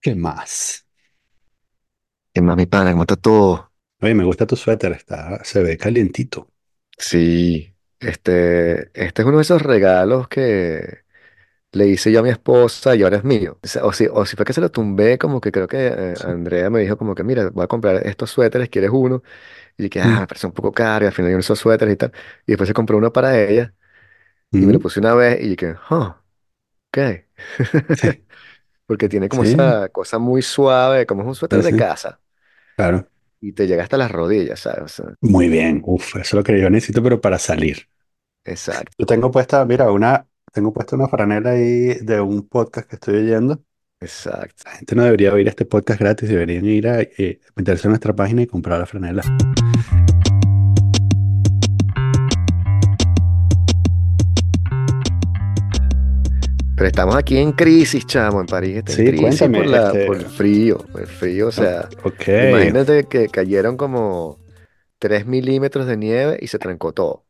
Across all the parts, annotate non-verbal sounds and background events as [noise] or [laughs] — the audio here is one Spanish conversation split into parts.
¿Qué más? ¿Qué más, mi pana? ¿Cómo está todo? Oye, me gusta tu suéter, está, se ve calientito. Sí, este, este es uno de esos regalos que le hice yo a mi esposa y ahora es mío. O, sea, o si, o si fue que se lo tumbé, como que creo que eh, Sí. Andrea me dijo como que, mira, voy a comprar estos suéteres, ¿quieres uno? Y que, ah, Mm, me parece un poco caro y al final yo no uso suéteres y tal. Y después se compró uno para ella y me lo mm, puse una vez y que, oh, ok. Sí, [laughs] Porque tiene como sí, esa cosa muy suave, como es un suéter sí, de sí, casa claro. y te llega hasta las rodillas, ¿sabes? O sea, Muy bien, uf, eso es lo que yo necesito, pero para salir. exacto, Yo tengo puesta, mira, una, tengo puesta una franela ahí de un podcast que estoy oyendo. exacto. La gente no debería oír este podcast gratis, deberían ir a eh, meterse en nuestra página y comprar la franela. Pero estamos aquí en crisis, chamo, en París está en Sí, crisis por cuéntame, la, por este, el frío, el frío, o sea, ok, imagínate que cayeron como 3 milímetros de nieve y se trancó todo.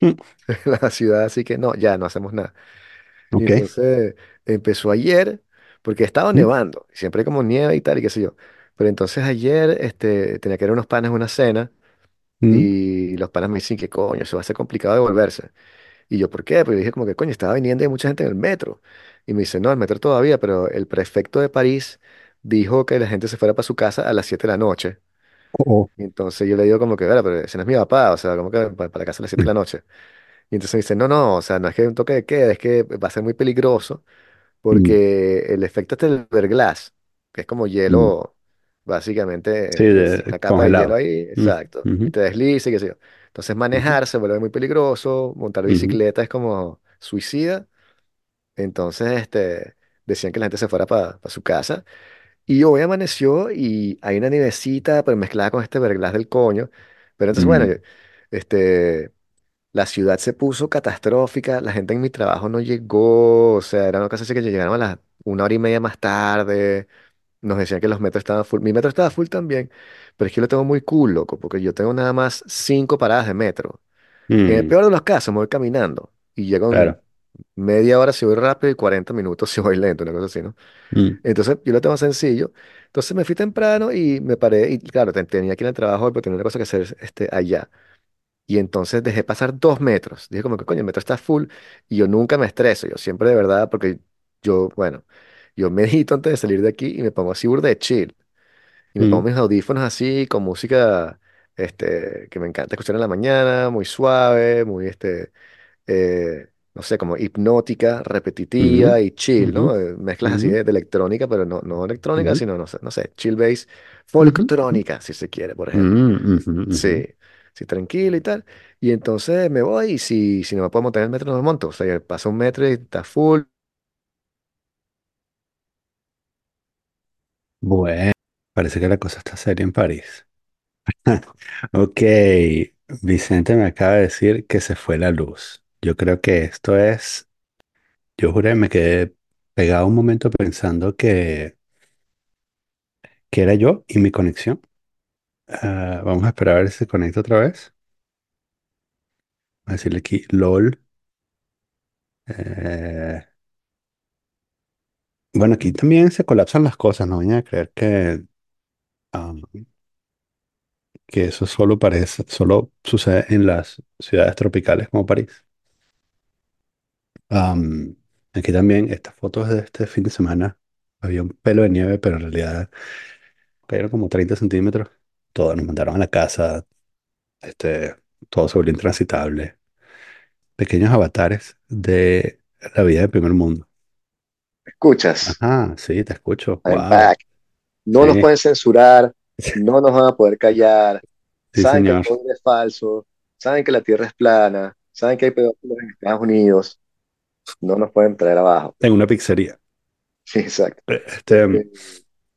mm, [laughs] La ciudad, así que no, ya no hacemos nada. Y ok, entonces empezó ayer, porque estaba mm, nevando, y siempre hay como nieve y tal, y qué sé yo. Pero entonces ayer este, tenía que ir a unos panes a una cena, mm, y los panas me dicen que coño, eso va a ser complicado de volverse. Y yo, ¿por qué? Porque dije como que, coño, estaba viniendo y hay mucha gente en el metro. Y me dice, no, el metro todavía, pero el prefecto de París dijo que la gente se fuera para su casa a las 7 de la noche. oh, Y entonces yo le digo como que, "Vera, pero ese no es mi papá, o sea, como que para, casa a las 7 de la noche. Y entonces me dice, no, no, o sea, no es que un toque de queda, es que va a ser muy peligroso mm, porque el efecto este del verglass, que es como mm. hielo, Sí, básicamente, es de, una capa de hielo congelado. ahí, Mm, exacto, y ujú, te desliza y qué sé yo. Entonces manejar se vuelve muy peligroso, montar bicicleta es como suicida. Entonces, este, decían que la gente se fuera para su casa. Y hoy amaneció y hay una nivecita, pero mezclada con este verglas del coño. Pero entonces, bueno, yo- este, la ciudad se puso catastrófica, la gente en mi trabajo no llegó, o sea, era una cosa así que llegaron a las una hora y media más tarde. Nos decían que los metros estaban full. Mi metro estaba full también, pero es que yo lo tengo muy cool, loco, porque yo tengo nada más cinco paradas de metro. En el mm, peor de los casos, me voy caminando y llego en claro. media hora si voy rápido y 40 minutos [laughs] si voy lento, una cosa así, ¿no? Mm, Entonces yo lo tengo sencillo. Entonces me fui temprano y me paré y claro, te- tenía que ir al trabajo pero tenía una cosa que hacer este, allá. Y entonces dejé pasar dos metros. Dije como que coño, el metro está full y yo nunca me estreso. Yo siempre de verdad, porque yo, bueno, yo medito antes de salir de aquí y me pongo así burda de chill. Y me pongo mm, mis audífonos así con música este, que me encanta escuchar en la mañana, muy suave, muy este, eh, no sé, como hipnótica, repetitiva y chill, ¿no? Eh, mezclas así de, de electrónica, pero no, no electrónica, sino, no sé, no sé, chill bass, folktrónica, si se quiere, por ejemplo. mm. Sí, sí, tranquilo y tal. Y entonces me voy y si, si no me puedo montar en el metro, no me monto. O sea, pasa un metro y está full. Bueno, parece que la cosa está seria en París. [laughs] Ok, Vicente me acaba de decir que se fue la luz. Yo creo que esto es, yo juré, me quedé pegado un momento pensando que, que era yo y mi conexión. Ah, vamos a esperar a ver si se conecta otra vez. Voy a decirle aquí, LOL. Eh, bueno, aquí también se colapsan las cosas, no vayan a creer que, que eso solo parece, solo sucede en las ciudades tropicales como París. Aquí también, estas fotos de este fin de semana, había un pelo de nieve, pero en realidad cayeron como 30 centímetros. Todos nos mandaron a la casa, este, todo se volvió intransitable. Pequeños avatares de la vida del primer mundo. Escuchas, Ajá, sí, te escucho. Wow. No nos pueden censurar, [laughs] no nos van a poder callar. sí, Saben que el. COVID es falso, saben que la Tierra es plana, saben que hay pedófilos en Estados Unidos. No nos pueden traer abajo. En una pizzería. Sí, [laughs] exacto. Este, Eh,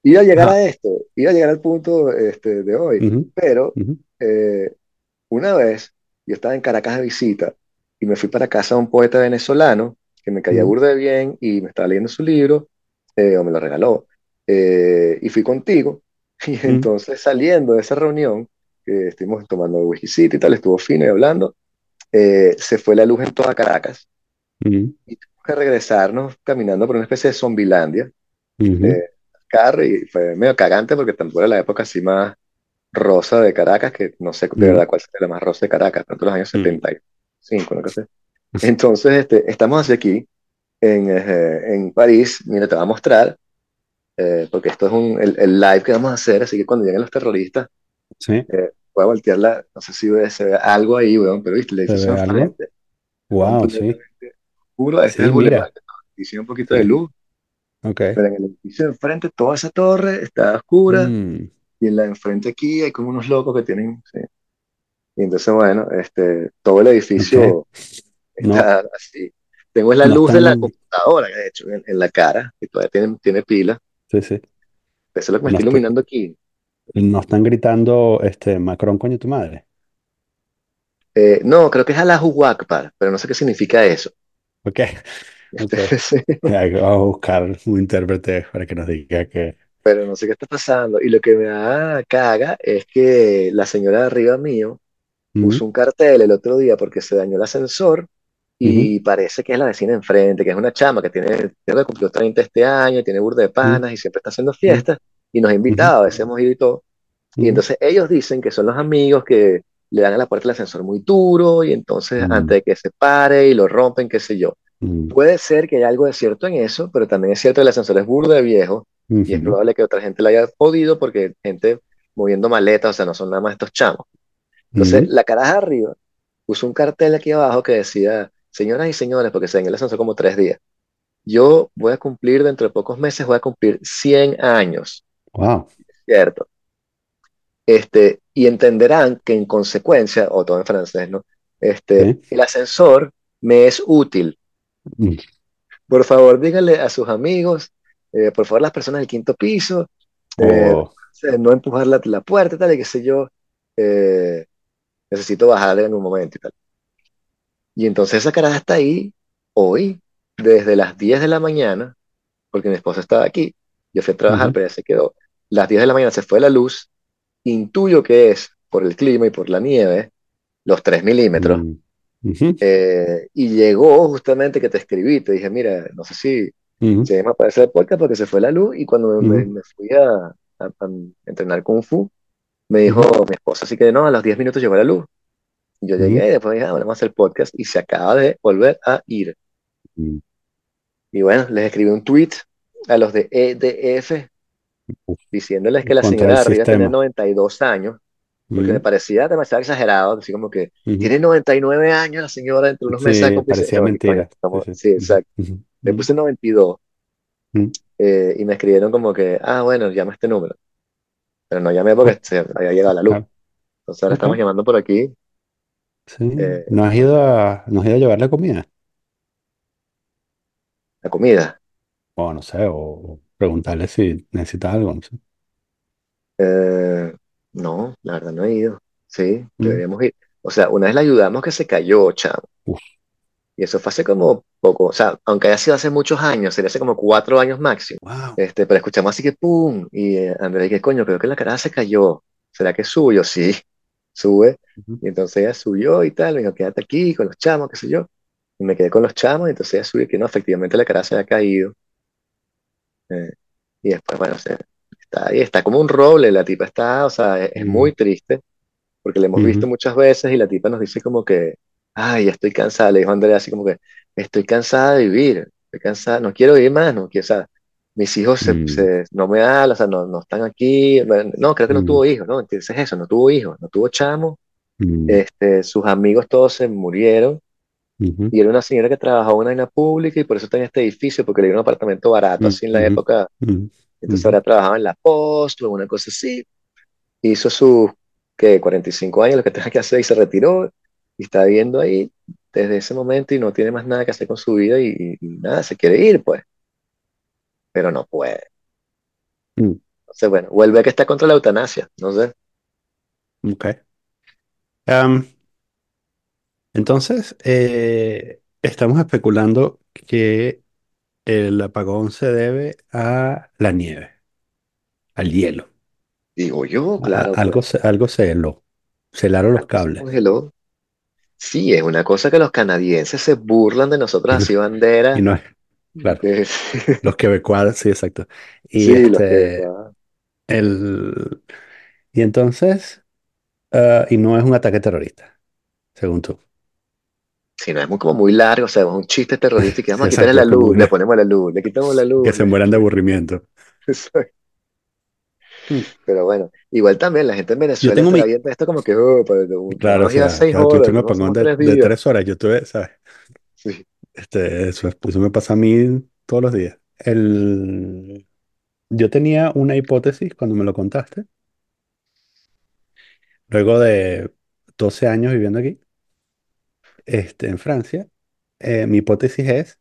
iba a llegar ajá. a esto, iba a llegar al punto este, de hoy, pero eh, Una vez yo estaba en Caracas de visita y me fui para casa de un poeta venezolano que me caía burda de bien y me estaba leyendo su libro eh, o me lo regaló. Eh, y fui contigo [laughs] y entonces saliendo de esa reunión, que estuvimos tomando whiskycito y tal, estuvo fino y hablando, eh, se fue la luz en toda Caracas y tuvimos que regresarnos caminando por una especie de zombilandia, ujú, eh, carro y fue medio cagante porque tampoco era la época así más rosa de Caracas, que no sé de verdad cuál sería la más rosa de Caracas, tanto los años mm. 75, no sé. [laughs] Entonces, este, estamos así aquí en, eh, en París, mira, te voy a mostrar, eh, porque esto es un, el, el live que vamos a hacer, así que cuando lleguen los terroristas, Sí, eh, voy a voltearla, no sé si ve- se ve algo ahí, weón, pero viste, el ¿se edificio ve algo? enfrente, Wow, sí. oscuro, este es el Sí, mira. hice un poquito de Sí, luz, ok. pero en el edificio de enfrente, toda esa torre está oscura, Mm, y en la de enfrente aquí hay como unos locos que tienen, sí. Y entonces, bueno, este, todo el edificio No, está así. Tengo la no luz de la computadora, de hecho, en, en la cara, que todavía tiene, tiene pila. sí, sí. Eso es lo que me No, está estoy- iluminando aquí. no están gritando, este, Macron, coño, tu madre. Eh, no, creo que es Allahu Akbar, pero no sé qué significa eso. Ok, [laughs] ok. Sí, Ya, Vamos a buscar un intérprete para que nos diga que. pero no sé qué está pasando. Y lo que me da caga es que la señora de arriba mío puso un cartel el otro día porque se dañó el ascensor y parece que es la vecina enfrente, que es una chama que tiene, creo que cumplió 30 este año, tiene burda de panas y siempre está haciendo fiestas y nos ha invitado, a veces hemos ido y todo. Y entonces ellos dicen que son los amigos que le dan a la puerta del ascensor muy duro y entonces antes de que se pare y lo rompen, qué sé yo. Puede ser que haya algo de cierto en eso, pero también es cierto que el ascensor es burda de viejo y es probable que otra gente le haya podido porque gente moviendo maletas, o sea, no son nada más estos chamos. Entonces, la caraja arriba puso un cartel aquí abajo que decía, señoras y señores, porque se el ascensor como tres días. Yo voy a cumplir, dentro de pocos meses, voy a cumplir 100 años, Wow. ¿cierto? Este, y entenderán que en consecuencia, o todo en francés, ¿no? Este, el ascensor me es útil. Mm, Por favor, díganle a sus amigos, eh, por favor, las personas del quinto piso, eh, Oh, no empujar la, la puerta tal, y qué sé yo, eh, necesito bajar en un momento y tal. Y entonces esa caraja está ahí hoy, desde las 10 de la mañana, porque mi esposa estaba aquí. Yo fui a trabajar, ujú, pero ya se quedó. Las 10 de la mañana se fue la luz. Intuyo que es por el clima y por la nieve, los 3 milímetros. mm, eh, y llegó justamente que te escribí, te dije, mira, no sé si ujú, se me aparece el podcast porque se fue la luz. Y cuando me, fui a, a- a entrenar Kung Fu, me dijo mi esposa, así que no, a los 10 minutos llegó la luz. Yo llegué, y después dije, ah, vamos a hacer podcast y se acaba de volver a ir. mm. Y bueno, les escribí un tweet a los de EDF Uf, diciéndoles que la señora arriba sistema. 92 años, porque me Mm, parecía demasiado exagerado, así como que tiene 99 años la señora, dentro de unos meses Sí, parecía mentira. Sí, exacto. Le puse 92 ujú. eh, y me escribieron como que, ah, bueno, llama este número. Pero no llamé porque se había llegado la luz. claro. Entonces ahora estamos llamando por aquí Sí. eh, ¿No has ido a, no has ido a llevar la comida? la comida. O no sé, o preguntarle si necesitas algo, no sé. Eh, no, la verdad no he ido. Sí, Mm, deberíamos ir. O sea, una vez la ayudamos que se cayó, chamo. Uf, Y eso fue hace como poco, o sea, aunque haya sido hace muchos años, sería hace como cuatro años máximo. wow. Este, pero escuchamos así que ¡pum! Y eh, Andrés, ¿qué coño? Creo que la cara se cayó. ¿Será que suyo? Sí, sube. Y entonces ella subió y tal, me dijo, quédate aquí con los chamos, qué sé yo. Y me quedé con los chamos y entonces ella subió que no, efectivamente la cara se había caído. Eh, y después, bueno, se- está ahí, está como un roble, la tipa está, o sea, es, es muy triste porque la hemos visto muchas veces y la tipa nos dice como que, ay, ya estoy cansada, le dijo Andrea así como que, estoy cansada de vivir, estoy cansada, no quiero vivir más, no quiero, o sea, mis hijos se, mm, se- no me hablan, o sea, no, no están aquí, no, creo que no mm, tuvo hijos, ¿no? Entonces es eso, no tuvo hijos, no tuvo chamo, mm, este, sus amigos todos se murieron. Ujú, y era una señora que trabajaba en una pública y por eso está en este edificio, porque le dio un apartamento barato mm, así en la ujú, época, entonces ahora trabajaba en la post o en una cosa así, hizo sus, ¿qué? 45 años, lo que [laughs] tenía que hacer y se retiró. Y está viviendo ahí desde ese momento y no tiene más nada que hacer con su vida y nada, se quiere ir, pues, pero no puede. mm, Entonces, bueno, vuelve a que está contra la eutanasia, no sé. ok. Entonces, eh, estamos especulando que el apagón se debe a la nieve, al hielo. Digo yo, a- claro, algo, pues, se- algo se heló. Se helaron los se cables. congeló. Sí, es una cosa que los canadienses se burlan de nosotros [laughs] Y no, así y bandera. no es. Claro. [laughs] Que- Los quebecuas, sí, exacto. Y Sí, que... este, el, y entonces, ah, y no es un ataque terrorista, según tú. Si no es muy, como muy largo, o sea, es un chiste terrorista y [laughs] vamos a quitarle la luz, le ponemos la luz, le quitamos la que luz. se le- mueran de aburrimiento. [laughs] Mm. Pero bueno, igual también la gente en Venezuela se la mi, viendo esto como que, oh, pero claro, o sea, seis claro, no de, tres de tres horas, yo tuve, ¿sabes? Este, eso, es- eso me pasa a mí todos los días. El, yo tenía una hipótesis cuando me lo contaste, luego de 12 años viviendo aquí, este, en Francia, eh, mi hipótesis es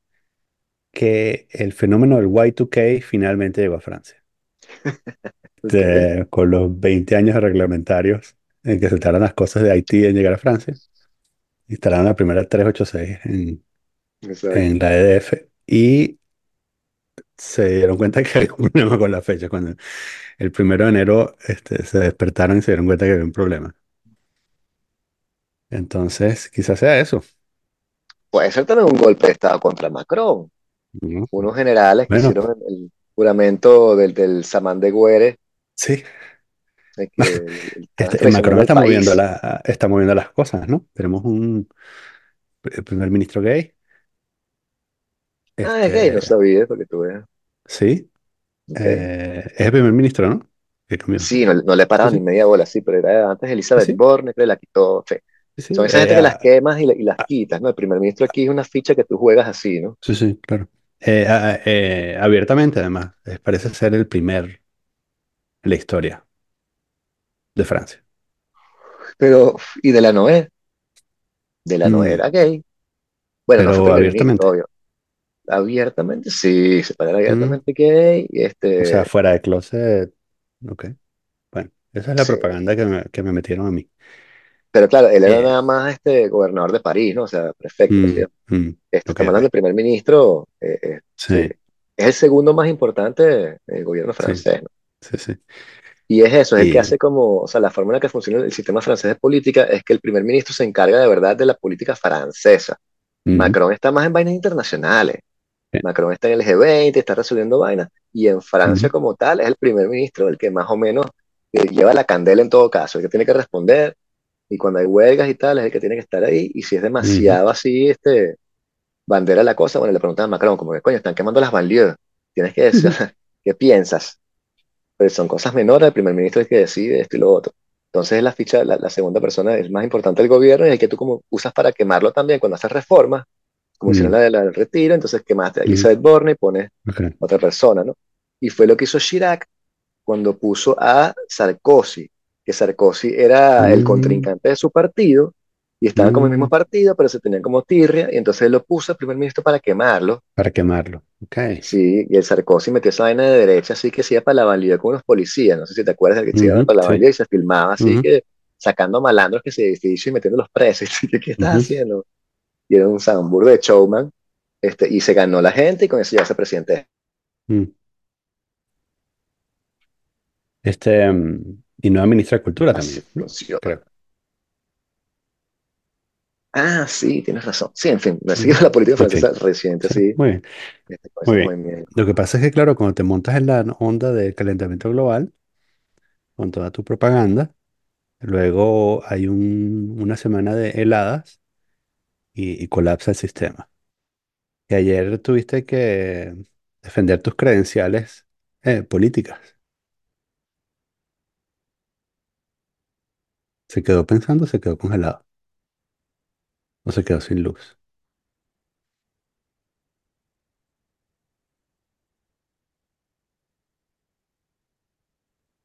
que el fenómeno del Y2K finalmente llegó a Francia. [laughs] Este, con los 20 años de reglamentarios en que se tardan las cosas de Haití en llegar a Francia, instalaron la primera 386 en, exacto. en la EDF y se dieron cuenta que había un [laughs] problema con la fecha. Cuando el primero de enero este, se despertaron y se dieron cuenta que había un problema. Entonces, quizás sea eso. Puede ser también un golpe de Estado contra Macron. ¿no? Unos generales que hicieron el, juramento del, del Samán de Güere, sí. de que [laughs] estaban Este, Macron está moviendo, la, está moviendo las cosas, ¿no? Tenemos un pr- primer ministro gay. Ah, es gay, no Este, sabía, porque tú veas. sí. Eh, es el primer ministro, ¿no? Que. Sí, no, no le Sí, paraban ni sí. media bola, sí, pero era antes Elizabeth sí. Borne, que la quitó. sí. Sí, sí. Son esa gente Eh, que las ah, quemas y, la- y las ah, quitas, ¿no? El primer ministro aquí es una ficha que tú juegas así, ¿no? sí, sí, claro. Eh, ah, eh, abiertamente, además. eh, parece ser el primer en la historia de Francia. Pero, y de la Noé, de la Noé Mm, era gay. Bueno, no fue pero ministro, abiertamente. obvio. Abiertamente, sí, se para Mm, abiertamente gay, y o sea, este, fuera de closet. Ok. Bueno, esa es la sí. propaganda que me, que me metieron a mí. Pero claro, él era Eh, nada más este gobernador de París, ¿no? O sea, prefecto, mm, mm, Este, hablando del primer ministro, eh, eh, sí, Sí, es el segundo más importante del gobierno sí, francés, ¿no? sí, sí. Y es eso, es el que hace como, o sea, la forma en la que funciona el sistema francés de política es que el primer ministro se encarga de verdad de la política francesa. ujú, Macron está más en vainas internacionales. Macron está en el G20, está resolviendo vainas. Y en Francia como tal es el primer ministro el que más o menos eh, lleva la candela en todo caso, el que tiene que responder. Y cuando hay huelgas y tal, es el que tiene que estar ahí. Y si es demasiado así, este, bandera la cosa, bueno, le preguntan a Macron, como que coño, están quemando las banlieues. Tienes que decir, [laughs] ¿qué piensas? Pues son cosas menores, el primer ministro es el que decide esto y lo otro. Entonces la ficha, la, la segunda persona es más importante del gobierno y el que tú como usas para quemarlo también cuando haces reformas, como hicieron mm, la, de la del retiro, entonces quemaste a ujú, Elizabeth Borne y pones ok, otra persona, ¿no? Y fue lo que hizo Chirac cuando puso a Sarkozy, que Sarkozy era el mm, contrincante de su partido y estaban como el mismo mm, partido, pero se tenían como tirria, y entonces él lo puso al primer ministro para quemarlo para quemarlo. Ok. Sí, y el Sarkozy metió esa vaina de derecha, así que se iba para la banlieue con unos policías, no sé si te acuerdas de que se iba Ujú, para la sí. banlieue y se filmaba así que sacando malandros que se edificio y metiéndolos presos. Y [laughs] ¿Qué, qué estás haciendo? Y era un sambur de showman, este, y se ganó la gente y con eso ya se presidente. mm. Este, mm, y nueva ministra de Cultura Así también, ¿no? Creo. Ah, sí, tienes razón. Sí, en fin, me Ujú, la política fin, francesa reciente, sí, muy bien, este, con muy bien. Lo que pasa es que, claro, cuando te montas en la onda del calentamiento global, con toda tu propaganda, luego hay un- una semana de heladas y, colapsa el sistema. Y ayer tuviste que defender tus credenciales eh, políticas. Se quedó pensando, se quedó congelado o se quedó sin luz.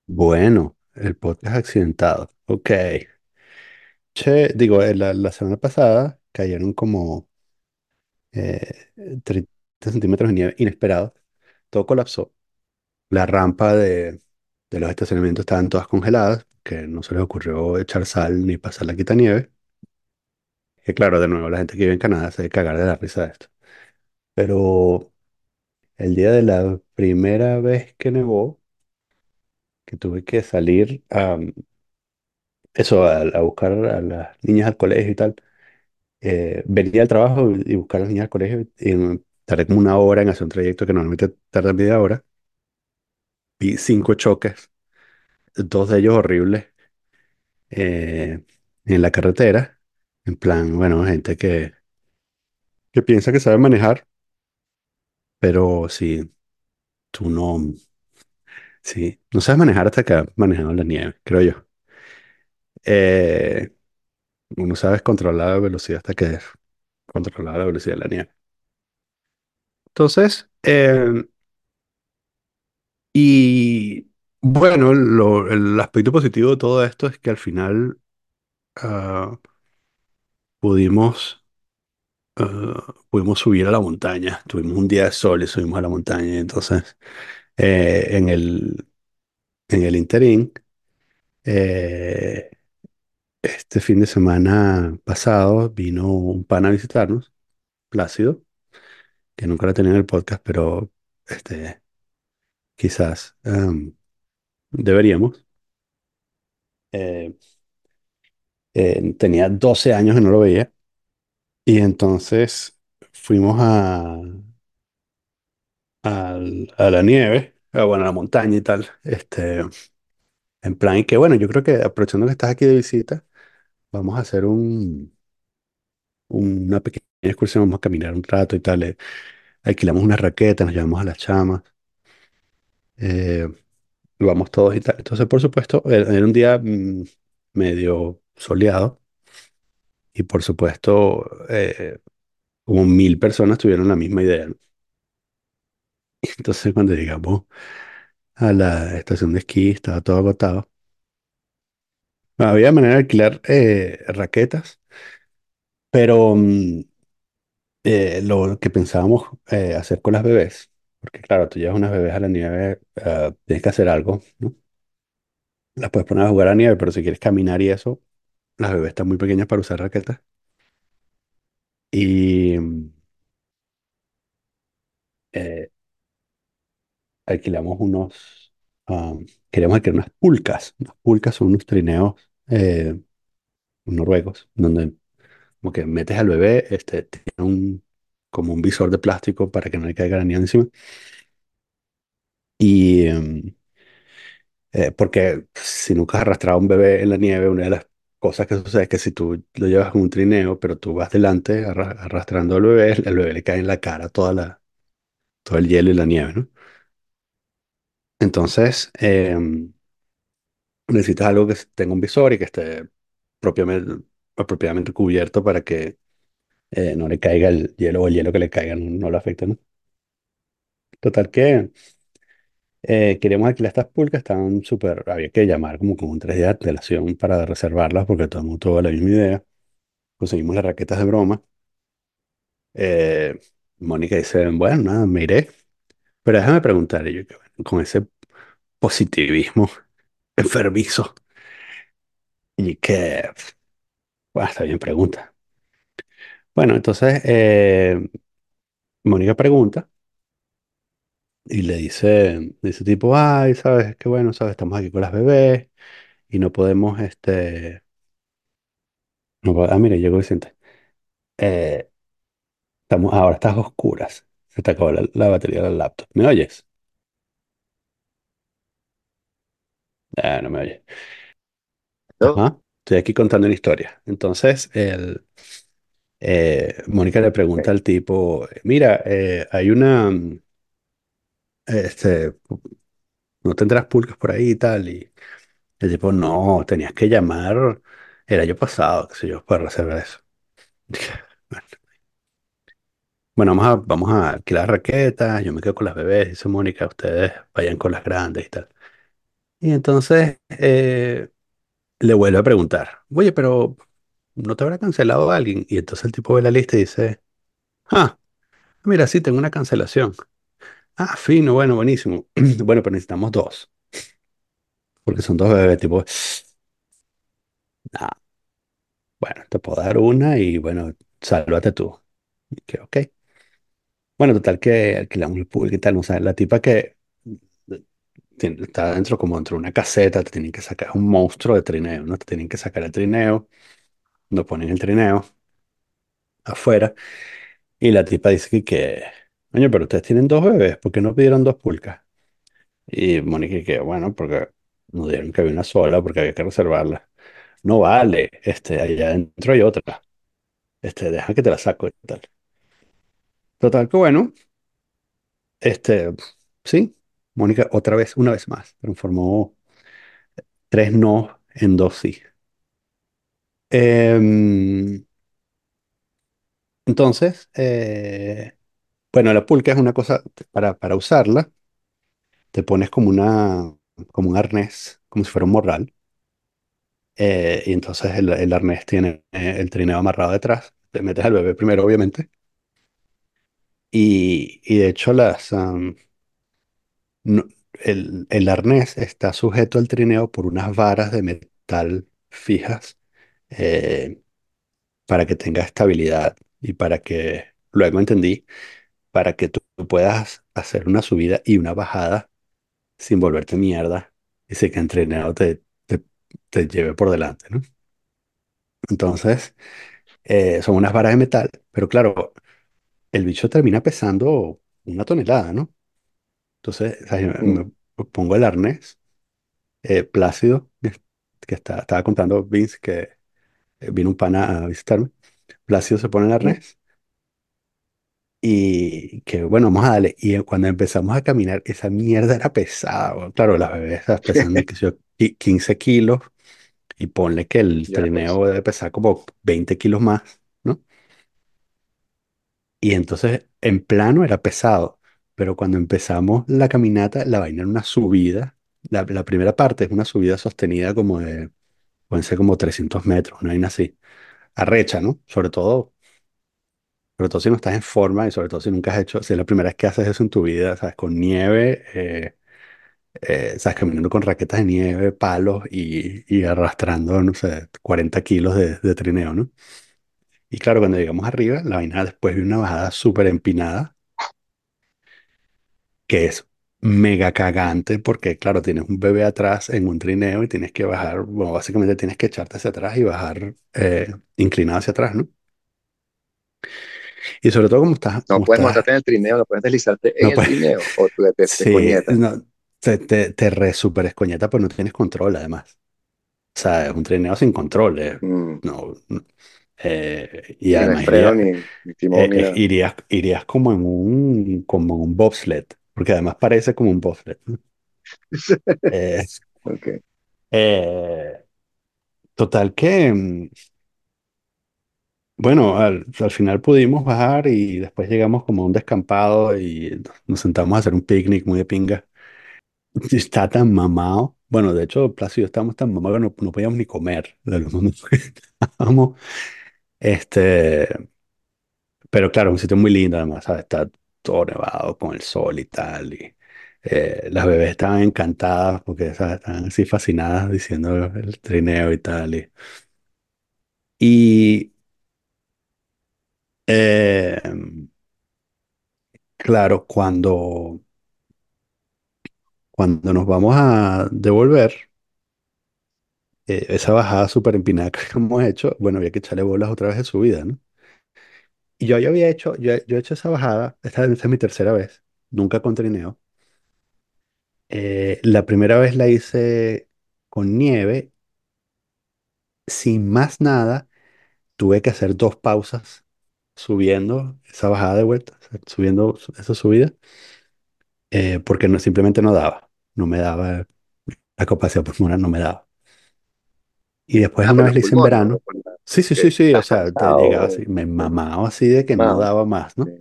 Bueno, el podcast accidentado. Ok. Che, digo, eh, la, la semana pasada cayeron como eh, 30 centímetros de nieve inesperados. Todo colapsó. La rampa de, de los estacionamientos estaban todas congeladas, que no se les ocurrió echar sal ni pasar la quitanieve. Que claro, de nuevo, la gente que vive en Canadá se debe cagar de la risa de esto. Pero el día de la primera vez que nevó, que tuve que salir a eso, a, a buscar a las niñas al colegio y tal, eh, al trabajo y buscar a las niñas al colegio y Tardé como una hora en hacer un trayecto que normalmente tarda media hora. Vi cinco choques, dos de ellos horribles, eh, en la carretera. En plan, bueno, gente que, que piensa que sabe manejar, pero si tú no, sí, no sabes manejar hasta que has manejado en la nieve, creo yo. Eh, uno sabes controlar la velocidad hasta que controlar la velocidad de la nieve. Entonces, eh, y bueno, el aspecto positivo de todo esto es que al final ah, pudimos, ah, pudimos subir a la montaña. Tuvimos un día de sol y subimos a la montaña. Entonces, eh, en el, en el interín, eh, este fin de semana pasado vino un pan a visitarnos, Plácido, que nunca lo tenía en el podcast, pero este, quizás em, deberíamos. Eh, eh, tenía 12 años que no lo veía. Y entonces fuimos a, al- a la nieve, a, bueno, a la montaña y tal. Este, en plan, y que bueno, yo creo que aprovechando que estás aquí de visita, vamos a hacer un, una pequeña excursión, vamos a caminar un rato y tal. eh, alquilamos una raqueta, nos llevamos a las chamas, eh, vamos todos y tal. Entonces, por supuesto, era, era un día mm, medio soleado y por supuesto, eh, como mil personas tuvieron la misma idea. ¿no? [laughs] Entonces, cuando llegamos a la estación de esquí, estaba todo agotado. Había manera de alquilar eh, raquetas, pero mm, eh, lo que pensábamos eh, hacer con las bebés, porque claro, tú llevas unas bebés a la nieve, eh, tienes que hacer algo, ¿no? Las puedes poner a jugar a nieve, pero si quieres caminar y eso, las bebés están muy pequeñas para usar raquetas. Y mm, eh, alquilamos unos, ah, queríamos alquilar unas pulcas. Unas pulcas son unos trineos eh, noruegos, donde Como que metes al bebé, este, tiene un, como un visor de plástico para que no le caiga la nieve encima. Y em, eh, porque si nunca has arrastrado a un bebé en la nieve, una de las cosas que sucede es que si tú lo llevas con un trineo, pero tú vas delante arra- arrastrando al bebé, el bebé le cae en la cara toda la, todo el hielo y la nieve, ¿no? Entonces, em, necesitas algo que tenga un visor y que esté propiamente, apropiadamente cubierto para que eh, no le caiga el hielo o el hielo que le caiga no, no lo afecte, ¿no? Total que Eh, queríamos alquilar estas pulcas, estaban súper, había que llamar como con un 3 de antelación para reservarlas porque todo el mundo tuvo la misma idea. Conseguimos las raquetas de broma. Eh, Mónica dice, bueno, nada, me iré. Pero déjame preguntar, y yo, con ese positivismo enfermizo, y que, bueno, está bien, pregunta. Bueno, entonces eh, Mónica pregunta y le dice, dice tipo, ay, sabes, qué bueno, sabes, estamos aquí con las bebés y no podemos, este, no, ah, mira, llegó Vicente. Eh, Estamos, ahora estás oscuras. Se te acabó la, la batería del laptop. ¿Me oyes? Ah, no me oyes. ¿no? Ajá. Estoy aquí contando una historia. Entonces, el, eh, Mónica le pregunta al tipo, mira, eh, hay una, este, no tendrás pulgas por ahí y tal. Y el tipo, no, tenías que llamar el año pasado, qué sé yo, para reservar eso. [laughs] Bueno, vamos a, vamos a alquilar raquetas, yo me quedo con las bebés, dice Mónica, ustedes vayan con las grandes y tal. Y entonces, eh, le vuelve a preguntar, oye, pero ¿no te habrá cancelado alguien? Y entonces el tipo ve la lista y dice, ah, mira, sí, tengo una cancelación. Ah, fino, bueno, buenísimo. [clears throat] Bueno, pero necesitamos dos, porque son dos bebés, tipo, ah, bueno, te puedo dar una y bueno, sálvate tú. Y que, ok. Bueno, total que alquilamos el público y tal, o sea, la tipa que está dentro como dentro de una caseta, te tienen que sacar, es un monstruo de trineo, ¿no? Te tienen que sacar el trineo, no ponen el trineo afuera y la tipa dice que, que Oye, pero ustedes tienen dos bebés, ¿por qué no pidieron dos pulcas? Y Mónica, que bueno, porque nos dijeron que había una sola, porque había que reservarla. No vale, este, allá adentro hay otra. Este, deja que te la saco y tal. Total, que bueno, este, sí, Mónica otra vez, una vez más, transformó tres no en dos sí. Em, entonces, eh, bueno, la pulca es una cosa, para, para usarla, te pones como una, como un arnés, como si fuera un morral, eh, y entonces el, el arnés tiene eh, el trineo amarrado detrás, te metes al bebé primero, obviamente, y, y de hecho las, el, el arnés está sujeto al trineo por unas varas de metal fijas eh, para que tenga estabilidad y para que, luego entendí, para que tú puedas hacer una subida y una bajada sin volverte mierda y sin que el trineo te, te, te lleve por delante, ¿no? Entonces, eh, son unas varas de metal, pero claro, el bicho termina pesando una tonelada, ¿no? Entonces, Mm. me pongo el arnés eh, Plácido, que que está, estaba contando Vince que eh, vino un pana a visitarme. Plácido se pone el arnés y que bueno, vamos a darle. Y eh, cuando empezamos a caminar, esa mierda era pesada. weón. Claro, las bebés esas [laughs] pesan que sé yo, qui- 15 kilos y ponle que el Ya, pues. trineo debe pesar como 20 kilos más, ¿no? Y entonces en plano era pesado, pero cuando empezamos la caminata, la vaina era una subida. La, primera parte es una subida sostenida como de, pueden ser como 300 metros, una vaina así. arrecha, ¿no? Sobre todo, sobre todo si no estás en forma y sobre todo si nunca has hecho, si es la primera vez que haces eso en tu vida, ¿sabes? Con nieve, eh, eh, ¿sabes? Caminando con raquetas de nieve, palos y, y arrastrando, no sé, 40 kilos de, de trineo, ¿no? Y claro, cuando llegamos arriba, la vaina después de una bajada súper empinada, que es mega cagante porque, claro, tienes un bebé atrás en un trineo y tienes que bajar, bueno, básicamente tienes que echarte hacia atrás y bajar eh, inclinado hacia atrás, ¿no? Y sobre todo como estás, No como puedes estás montarte en el trineo, no puedes deslizarte en No, el trineo, o tú te, te [laughs] sí, no, te, te, te re super escoñeta, pues no tienes control además. O sea, es un trineo sin control. eh, Mm. no, no, eh, y no hay además ni, ni timón, eh, ni eh, irías, irías como en un, como en un bobsled, porque además parece como un. ¿no? [laughs] Eh, Ok. eh, total que, mm, bueno, al, al final pudimos bajar y después llegamos como a un descampado y nos sentamos a hacer un picnic muy de pinga. Está tan mamado. Bueno, de hecho, Plácido estábamos tan mamados que no, no podíamos ni comer de los momentos [laughs] que estábamos. Este, pero claro, un sitio muy lindo además, ¿sabes? Está todo nevado con el sol y tal. Y eh, las bebés estaban encantadas porque, ¿sabes? Estaban así fascinadas diciendo el trineo y tal. Y, y, eh, claro, cuando, cuando nos vamos a devolver, eh, esa bajada súper empinada [laughs] que hemos hecho, bueno, había que echarle bolas otra vez de subida, ¿no? Y yo ya había hecho, yo, yo he hecho esa bajada, esta, esta es mi tercera vez, nunca con trineo. Eh, la primera vez la hice con nieve, sin más nada, tuve que hacer dos pausas subiendo esa bajada de vuelta, o sea, subiendo su- esa subida, eh, porque no, simplemente no daba, no me daba, la capacidad pulmonar no me daba. Y después Ah, una por vez los la hice en pulmones, verano. Sí, sí, sí, sí, o sea, te llegaba así, me mamaba así de que no daba más, ¿no?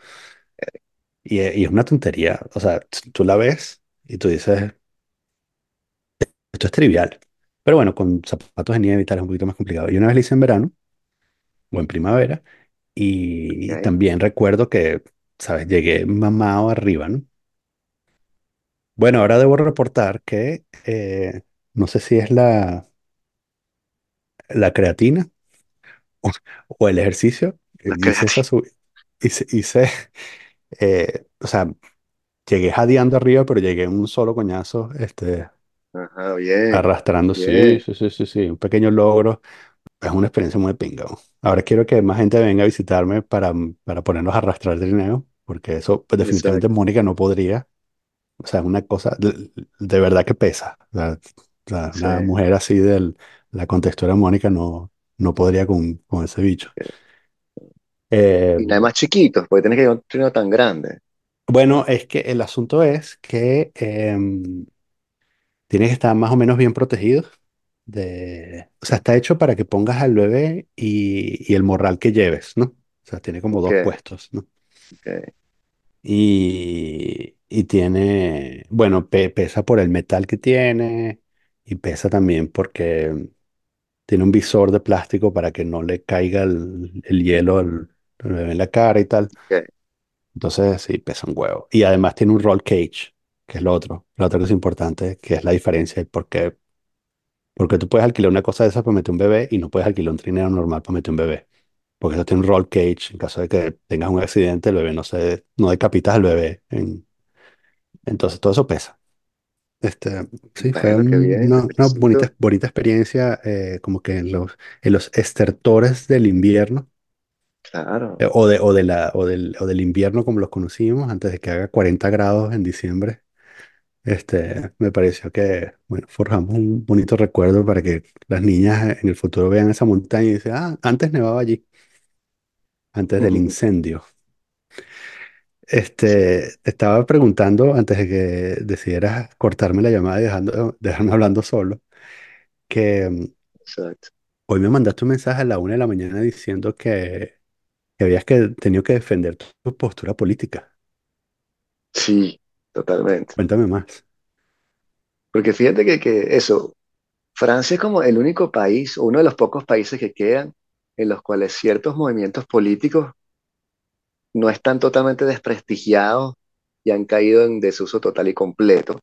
Y, y es una tontería, o sea, tú la ves y tú dices, Esto es trivial. Pero bueno, con zapatos de nieve y tal es un poquito más complicado. Y una vez lo hice en verano o en primavera y Ok. también recuerdo que, ¿sabes? Llegué mamado arriba, ¿no? Bueno, ahora debo reportar que eh, no sé si es la, la creatina o, el ejercicio. eh, La Hice esa sub- hice, hice, eh, o sea, llegué jadeando arriba, pero llegué en un solo coñazo, este, Ajá, bien, arrastrando. Sí, bien. sí, sí, sí, sí, un pequeño logro Es una experiencia muy pinga. ¿no? Ahora quiero que más gente venga a visitarme para, para ponernos a arrastrar trineo. porque eso pues, definitivamente Exacto. Mónica no podría. O sea, es una cosa de, de verdad que pesa. O sea, o sea, Sí. una mujer así de la contextura de Mónica no, no podría con, con ese bicho. Eh, Y nada más chiquitos, porque tienes que ir a un trino tan grande. bueno, es que el asunto es que em, tiene que estar más o menos bien protegido. De, o sea, está hecho para que pongas al bebé y, y el morral que lleves, ¿no? O sea, tiene como dos puestos, ¿no? Y, y tiene, bueno, pe- pesa por el metal que tiene y pesa también porque tiene un visor de plástico para que no le caiga el, el hielo al, al bebé en la cara y tal. Entonces, sí, pesa un huevo. Y además tiene un roll cage, que es lo otro, lo otro que es importante, que es la diferencia. Porque, porque tú puedes alquilar una cosa de esas para meter un bebé y no puedes alquilar un trineo normal para meter un bebé. Porque eso tiene un roll cage. En caso de que tengas un accidente, el bebé no se, no decapitas al bebé en, Entonces todo eso pesa. Este, sí, fue Bueno, qué un- bien, una, una bonita, necesito. bonita experiencia eh, como que en los, en los estertores del invierno Claro. eh, o, de, o, de la, o, del, o del invierno como los conocimos antes de que haga 40 grados en diciembre. Este, me pareció que, bueno, forjamos un bonito recuerdo para que las niñas en el futuro vean esa montaña y dicen, ah, antes nevaba allí, antes del incendio. Este, te estaba preguntando antes de que decidieras cortarme la llamada y dejando, dejarme hablando solo. que mm, Exacto. hoy me mandaste un mensaje a la una de la mañana diciendo que, que habías que, tenido que defender tu, tu postura política. Sí, totalmente. Cuéntame más. Porque fíjate que, que eso, Francia es como el único país, o uno de los pocos países que quedan en los cuales ciertos movimientos políticos no están totalmente desprestigiados y han caído en desuso total y completo.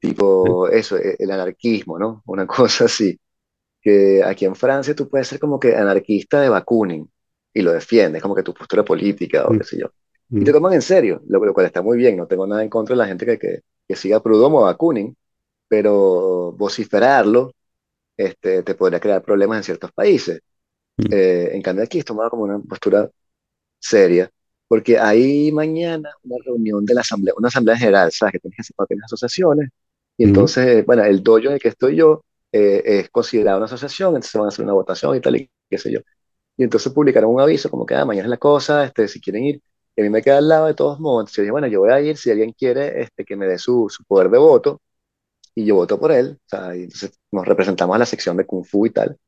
Tipo eso, e- el anarquismo, ¿no? Una [laughs] cosa así. Que aquí en Francia tú puedes ser como que anarquista de Bakunin y lo defiendes, como que tu postura política o qué sé yo. Y te toman en serio, lo, lo cual está muy bien. No tengo nada en contra de la gente que, que, que siga Proudhon o Bakunin, pero vociferarlo este, te podría crear problemas en ciertos países. Eh, en cambio aquí es tomado como una postura seria, porque hay mañana una reunión de la asamblea, una asamblea general, ¿sabes? Que tienes que hacer para tienes asociaciones, y entonces, bueno, el dojo en el que estoy yo eh, es considerado una asociación, entonces van a hacer una votación y tal, y qué sé yo. Y entonces publicaron un aviso como que, ah, mañana es la cosa, este, si quieren ir, y a mí me queda al lado de todos modos, entonces yo dije, bueno, yo voy a ir si alguien quiere este, que me dé su, su poder de voto, y yo voto por él, o sea, y entonces nos representamos a la sección de Kung Fu y tal,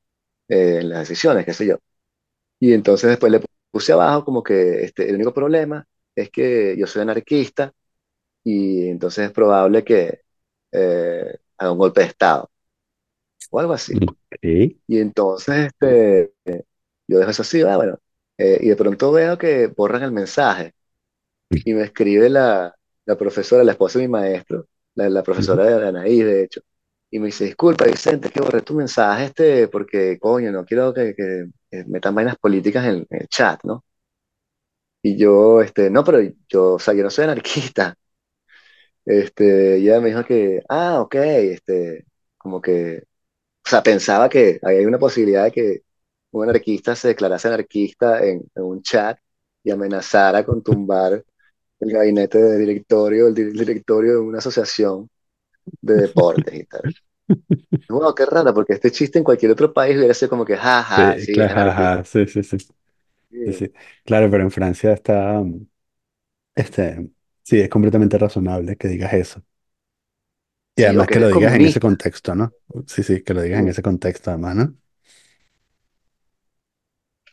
eh, en las decisiones, qué sé yo. Y entonces después le puse abajo como que este, el único problema es que yo soy anarquista y entonces es probable que eh, haga un golpe de Estado o algo así. Y entonces este, yo dejo eso así, ah, bueno, eh, y de pronto veo que borran el mensaje y me escribe la, la profesora, la esposa de mi maestro, la, la profesora de Anaí, de hecho, y me dice, disculpa, Vicente, que borré tu mensaje este porque, coño, no quiero que, que- que metan vainas políticas en el chat, ¿no? Y yo, este, no, pero yo, o sea, yo no soy anarquista. Este, ella me dijo que, ah, ok, este, como que, o sea, pensaba que había una posibilidad de que un anarquista se declarase anarquista en, un chat y amenazara con tumbar el gabinete de directorio, el di- directorio de una asociación de deportes y tal. [laughs] Wow, qué raro, porque este chiste en cualquier otro país hubiera sido como que, jaja, Sí, sí, claro, anarquista. ajá, sí, sí, sí, sí, Sí, sí. Claro, pero en Francia está, este, sí, es completamente razonable que digas eso. Y Sí, o además que que lo eres digas en ese comunista. contexto, ¿no? Sí, sí, que lo digas en ese contexto además, ¿no?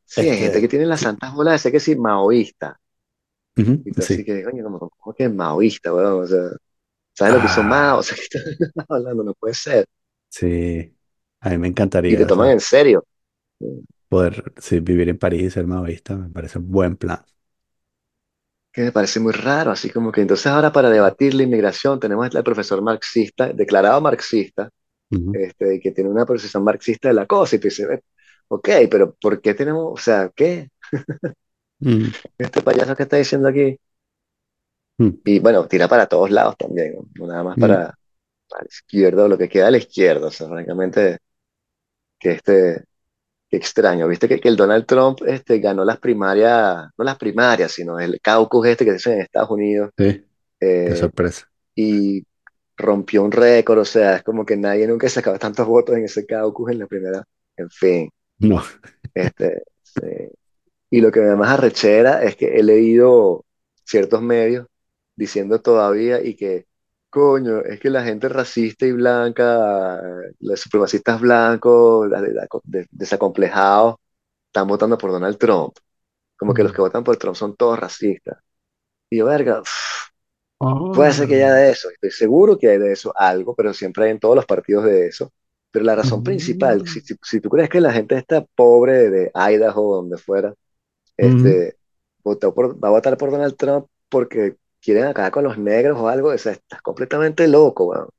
Sí, hay gente que Este, tiene las santas bolas de ser que sí, maoísta. ujú, Y tú así sí. que, coño, como, como que maoísta, weón. O sea, ¿sabes lo que hizo Mao? O Ah, sea, [laughs] ¿qué estás hablando? No puede ser. sí. A mí me Y te encantaría, toman ¿sabes? en serio. Poder, sí, vivir en París y ser maoísta, me parece un buen plan. Que me parece muy raro, así como que entonces ahora para debatir la inmigración tenemos al profesor marxista, declarado marxista, Ujú, este, que tiene una posición marxista de la cosa, y tú dices, "Eh, ok, pero ¿por qué tenemos, o sea, qué? mm, [laughs] Este payaso que está diciendo aquí. Mm, Y bueno, tira para todos lados también, no, nada más mm, para, para la izquierda o lo que queda a la izquierda, o sea, francamente, que este... Qué extraño, viste que, que el Donald Trump este, ganó las primarias, no las primarias, sino el caucus este que dicen en Estados Unidos, Sí, qué eh, sorpresa. y rompió un récord, o sea, es como que nadie nunca sacaba tantos votos en ese caucus en la primera, en fin, No. este, sí. Y lo que me da más arrechera es que he leído ciertos medios diciendo todavía y que, coño, es que la gente racista y blanca, los supremacistas blancos, la- la- de- desacomplejados, están votando por Donald Trump. Como que los que votan por Trump son todos racistas. Y yo, verga, puede ser que haya Ah, de eso, estoy seguro que hay de eso algo, pero siempre hay en todos los partidos de eso. Pero la razón principal, si, mm, si, si tú crees que la gente está pobre de Idaho, donde fuera, mm, este, votó por, va a votar por Donald Trump porque quieren acabar con los negros o algo, o sea, estás completamente loco, weón.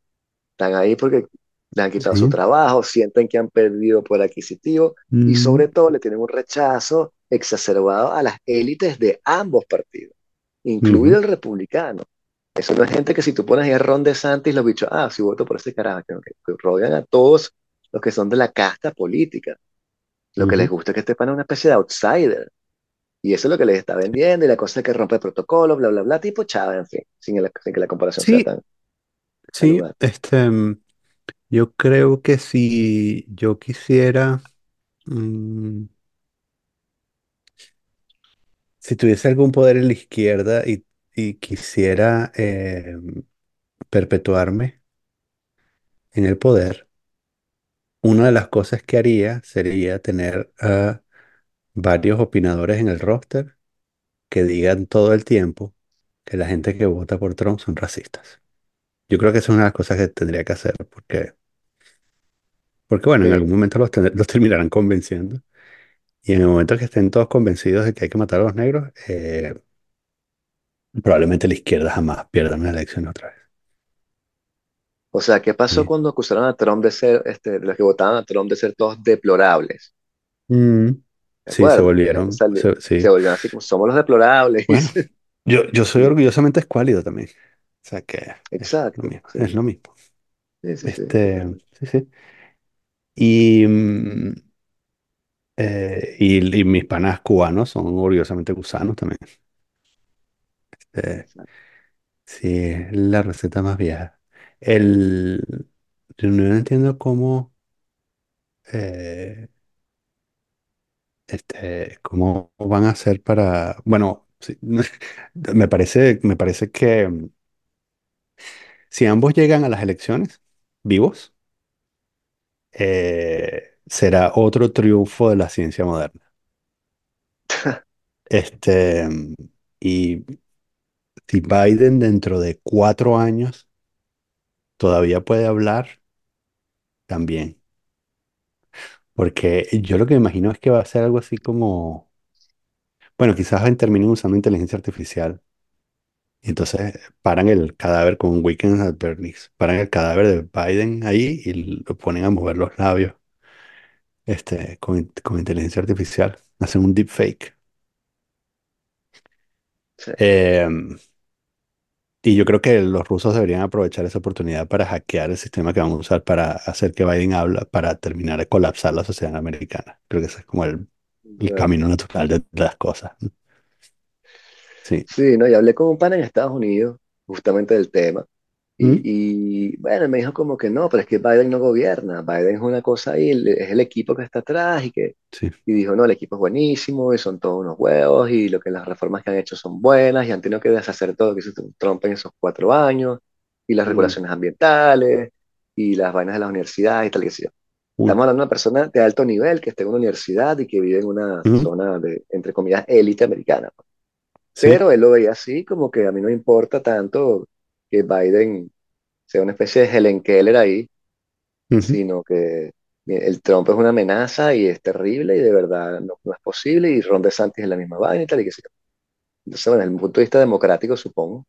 Están ahí porque le han quitado su trabajo, sienten que han perdido poder adquisitivo y mm, sobre todo le tienen un rechazo exacerbado a las élites de ambos partidos, incluido el republicano. Eso no es gente que si tú pones ahí a Ron DeSantis, los bichos, ah, si voto por ese carajo, que, que rodean a todos los que son de la casta política. Lo que les gusta es que este pan es una especie de outsider. Y eso es lo que les está vendiendo, y la cosa es que rompe protocolo, bla, bla, bla, tipo Chávez, en fin, sin, el- sin que la comparación sea Sí, tan al sí, este, mm, yo creo que si yo quisiera, mm, si tuviese algún poder en la izquierda y, y quisiera eh, perpetuarme en el poder, una de las cosas que haría sería tener a varios opinadores en el roster que digan todo el tiempo que la gente que vota por Trump son racistas. Yo creo que esa es una de las cosas que tendría que hacer, porque, porque bueno, en algún momento los, terminarán convenciendo. Y en el momento que estén todos convencidos de que hay que matar a los negros, eh, probablemente la izquierda jamás pierda una elección otra vez. O sea, ¿qué pasó Sí. cuando acusaron a Trump de ser, este, los que votaban a Trump de ser todos deplorables? Mm, ¿De sí, se volvieron. se- se sí. volvieron así como somos los deplorables. Bueno, [laughs] yo, yo soy orgullosamente escuálido también. O sea que exacto, es lo mismo. sí, sí, Este, sí, sí. Y, mm, eh, y, y mis panas cubanos son orgullosamente gusanos también. Exacto. sí, es la receta más vieja. El, yo no entiendo cómo, eh, este, cómo van a hacer para, bueno, sí, [laughs] me parece, me parece que mm, si ambos llegan a las elecciones vivos, eh, será otro triunfo de la ciencia moderna. [laughs] Este, mm, y si Biden dentro de cuatro años todavía puede hablar, también. Porque yo lo que me imagino es que va a ser algo así como, bueno, quizás terminen usando inteligencia artificial. Y entonces paran el cadáver con un Weekend at Bernie's. Paran el cadáver de Biden ahí y lo ponen a mover los labios este, con, con inteligencia artificial. Hacen un deepfake. Sí, Eh, y yo creo que los rusos deberían aprovechar esa oportunidad para hackear el sistema que van a usar para hacer que Biden habla, para terminar de colapsar la sociedad americana. Creo que ese es como el, camino natural de las cosas. Sí. Sí, no, y hablé con un pana en Estados Unidos justamente del tema. ¿Mm? Y, y, bueno, me dijo como que no, pero es que Biden no gobierna, Biden es una cosa ahí, es el equipo que está atrás y que, Sí. y dijo, no, el equipo es buenísimo y son todos unos huevos y lo que las reformas que han hecho son buenas y han tenido que deshacer todo lo que hizo Trump en esos cuatro años y las Mm. regulaciones ambientales y las vainas de las universidades y tal que. Uy. Estamos hablando de una persona de alto nivel que está en una universidad y que vive en una zona de, entre comillas, élite americana. Sí. Pero él lo veía así como que a mí no me importa tanto que Biden sea una especie de Helen Keller ahí, sino que el Trump es una amenaza y es terrible y de verdad no, no es posible y Ron DeSantis es la misma vaina y tal y que yo. Entonces, bueno, desde el punto de vista democrático, supongo,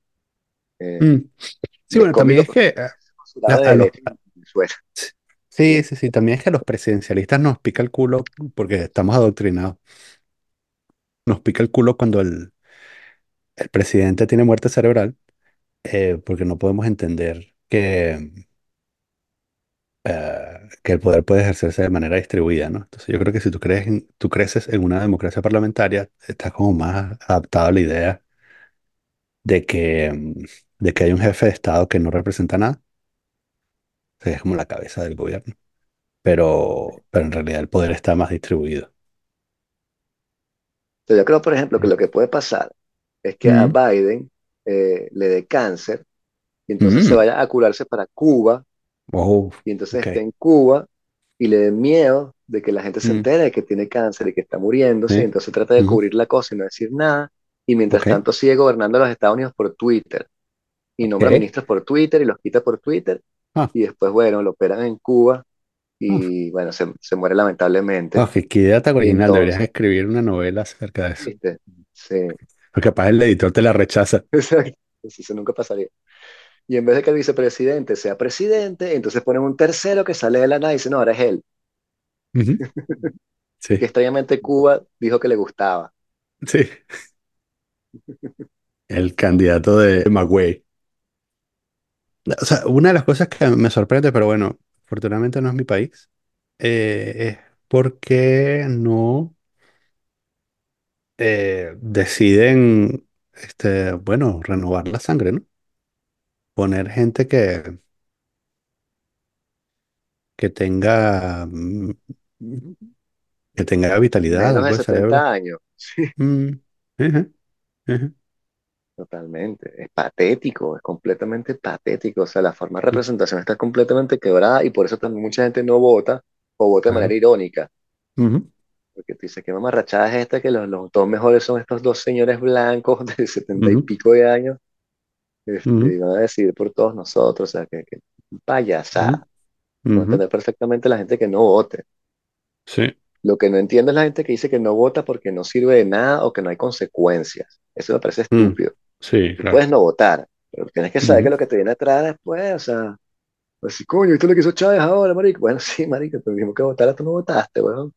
eh, Mm. Sí, bueno, también es que eh, de los... Sí, Sí, sí, sí, también es que a los presidencialistas nos pica el culo porque estamos adoctrinados. Nos pica el culo cuando el, el presidente tiene muerte cerebral eh, porque no podemos entender que, eh, que el poder puede ejercerse de manera distribuida, ¿no? Entonces yo creo que si tú crees en- tú creces en una democracia parlamentaria, estás como más adaptado a la idea de que, mm, de que hay un jefe de Estado que no representa nada, o sea, es como la cabeza del gobierno, pero, pero en realidad el poder está más distribuido. Entonces, yo creo, por ejemplo, que lo que puede pasar es que a Biden eh, le dé cáncer y entonces se mm, vaya a curarse para Cuba oh, y entonces ok. esté en Cuba y le dé miedo de que la gente se Mm, entere de que tiene cáncer y que está muriéndose, y entonces trata de cubrir la cosa y no decir nada, y mientras tanto sigue gobernando los Estados Unidos por Twitter y nombra ministros por Twitter y los quita por Twitter Ah, y después, bueno, lo operan en Cuba uf. y bueno, se, se muere lamentablemente. Oh, qué, idea tan original, deberías entonces, escribir una novela acerca de eso, ¿viste? Sí, porque capaz el editor te la rechaza. [laughs] exacto. Eso nunca pasaría. Y en vez de que el vicepresidente sea presidente, entonces ponen un tercero que sale de la nada y dice, no, ahora es él. Ujú, [laughs] Que Sí, extrañamente Cuba dijo que le gustaba. sí. El candidato de Magüey. O sea, una de las cosas que me sorprende, pero bueno, afortunadamente no es mi país, eh, es porque no eh, deciden, este, bueno, renovar la sangre, ¿no? Poner gente que, que tenga, mm, que tenga vitalidad, Menos de algo de cerebro. 70 años. Sí, [laughs] Mm, totalmente. Es patético, es completamente patético. O sea, la forma de representación está completamente quebrada y por eso también mucha gente no vota o vota de manera claro. irónica. Ujú, Porque tú dices, ¿qué mamarrachada es esta? Que los, los dos mejores son estos dos señores blancos de setenta y ujú, pico de años. Este, y van a decidir por todos nosotros. O sea, que, que payasada. Ujú. entender perfectamente la gente que no vote. Sí. Lo que no entiendo es la gente que dice que no vota porque no sirve de nada o que no hay consecuencias. Eso me parece Mm, estúpido. sí, claro. puedes no votar, pero tienes que saber que lo que te viene atrás después, o sea, así, coño, ¿viste lo que hizo Chávez ahora, marico? Bueno, [laughs] sí, marico, te dijimos que votara, tú no votaste, weón.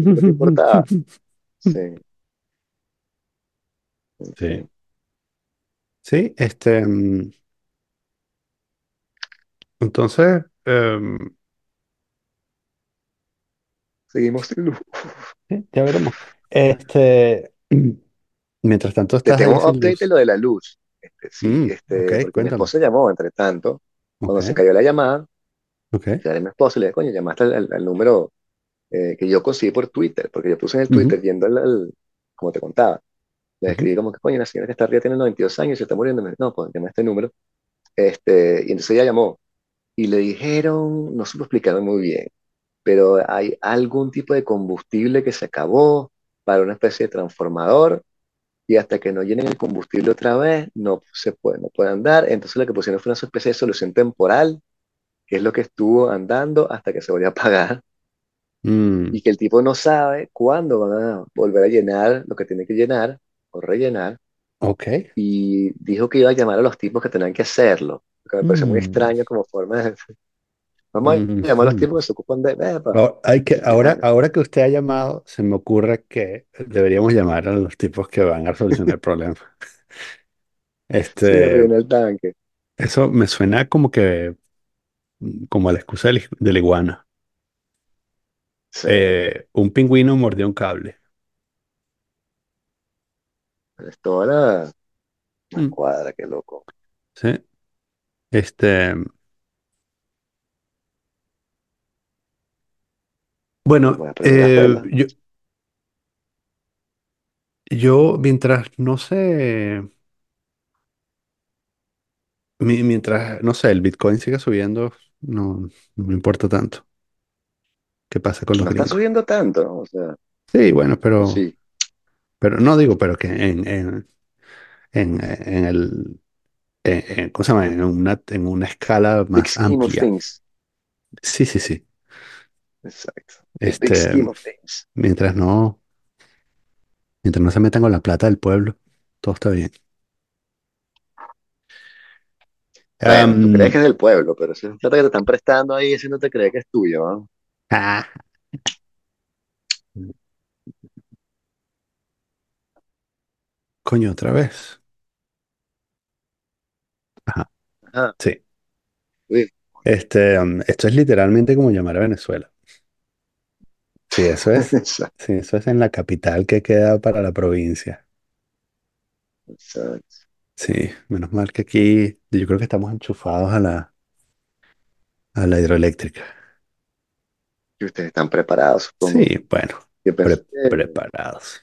¿Y qué te importaba? [laughs] Sí, Sí. Sí, este, mm, entonces, em, Seguimos sin [laughs] luz. sí, ya veremos. Este, [clears throat] mientras tanto Te estás tengo ahí un sin update de luz. lo de la luz. Este, sí, Mm, ok, este, porque mi cuéntame. esposa llamó, entre tanto, cuando se cayó la llamada, ok. le a mi esposa y le dije, coño, llamaste al, al- al número eh, que yo conseguí por Twitter, porque yo puse en el Ujú, Twitter yendo al, al- como te contaba, le escribí como que, coño, la señora que está arriba tiene 92 años y se está muriendo. Me dijo, no, pues llama este número. Este, y entonces ella llamó y le dijeron, no supo explicarme muy bien, pero hay algún tipo de combustible que se acabó para una especie de transformador y hasta que no llenen el combustible otra vez no se puede, no puede andar. Entonces lo que pusieron fue una especie de solución temporal, que es lo que estuvo andando hasta que se volvió a apagar mm, y que el tipo no sabe cuándo van a volver a llenar lo que tiene que llenar o rellenar ok. y dijo que iba a llamar a los tipos que tenían que hacerlo, lo que me pareció muy Mm, extraño como forma de... [laughs] Vamos a mm, llamar a los tipos que se ocupan de... Hay que, ahora, ahora que usted ha llamado, se me ocurre que deberíamos llamar a los tipos que van a solucionar el problema. [laughs] sí, Este, rellenar el tanque. eso me suena como que, como a la excusa de la de la iguana. Sí, Eh, un pingüino mordió un cable. Es toda la, la Mm, cuadra, qué loco. sí. Este, Voy bueno, a aprender las eh, yo, yo mientras no sé, mi- mientras, no sé, el Bitcoin siga subiendo, no, no me importa tanto qué pasa con los No está gringos. subiendo tanto, ¿no? O sea, Sí, bueno, o pero, sí. Pero no digo, pero que en, en, en, en el, en, en- ¿cómo se llama? En una, en una escala Big más scheme of amplia. things. Sí, sí, sí. Exacto. Big Este, scheme of things. mientras no, mientras no se metan con la plata del pueblo, todo está bien. Bueno, tú crees que es del pueblo, pero si es plata que te están prestando ahí, ese no te cree que es tuyo, ¿no? ah, coño, otra vez. Ajá, Ajá. sí. Este, um, esto es literalmente como llamar a Venezuela. Sí, eso es. [laughs] Exacto, Sí, eso es en la capital que queda para la provincia. exacto. Sí, menos mal que aquí yo creo que estamos enchufados a la, a la hidroeléctrica. Y ustedes están preparados, supongo. Sí, bueno, Yo pensé pre- que, preparados.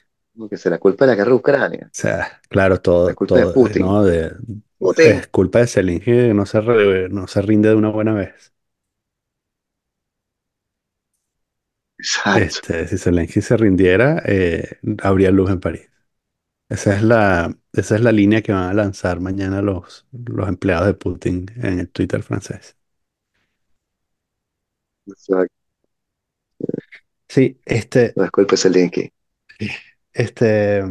Que será culpa de la guerra de Ucrania, O sea, claro, la todo, culpa de todo, Putin. ¿no? De, Putin. es culpa de Zelensky que no se, re- no se rinde de una buena vez. Exacto. Este, si Zelensky se rindiera, eh, habría luz en París. Esa es la, esa es la línea que van a lanzar mañana los, los empleados de Putin en el Twitter francés. Exacto. Sí, este, No es culpa de Zelensky. Este,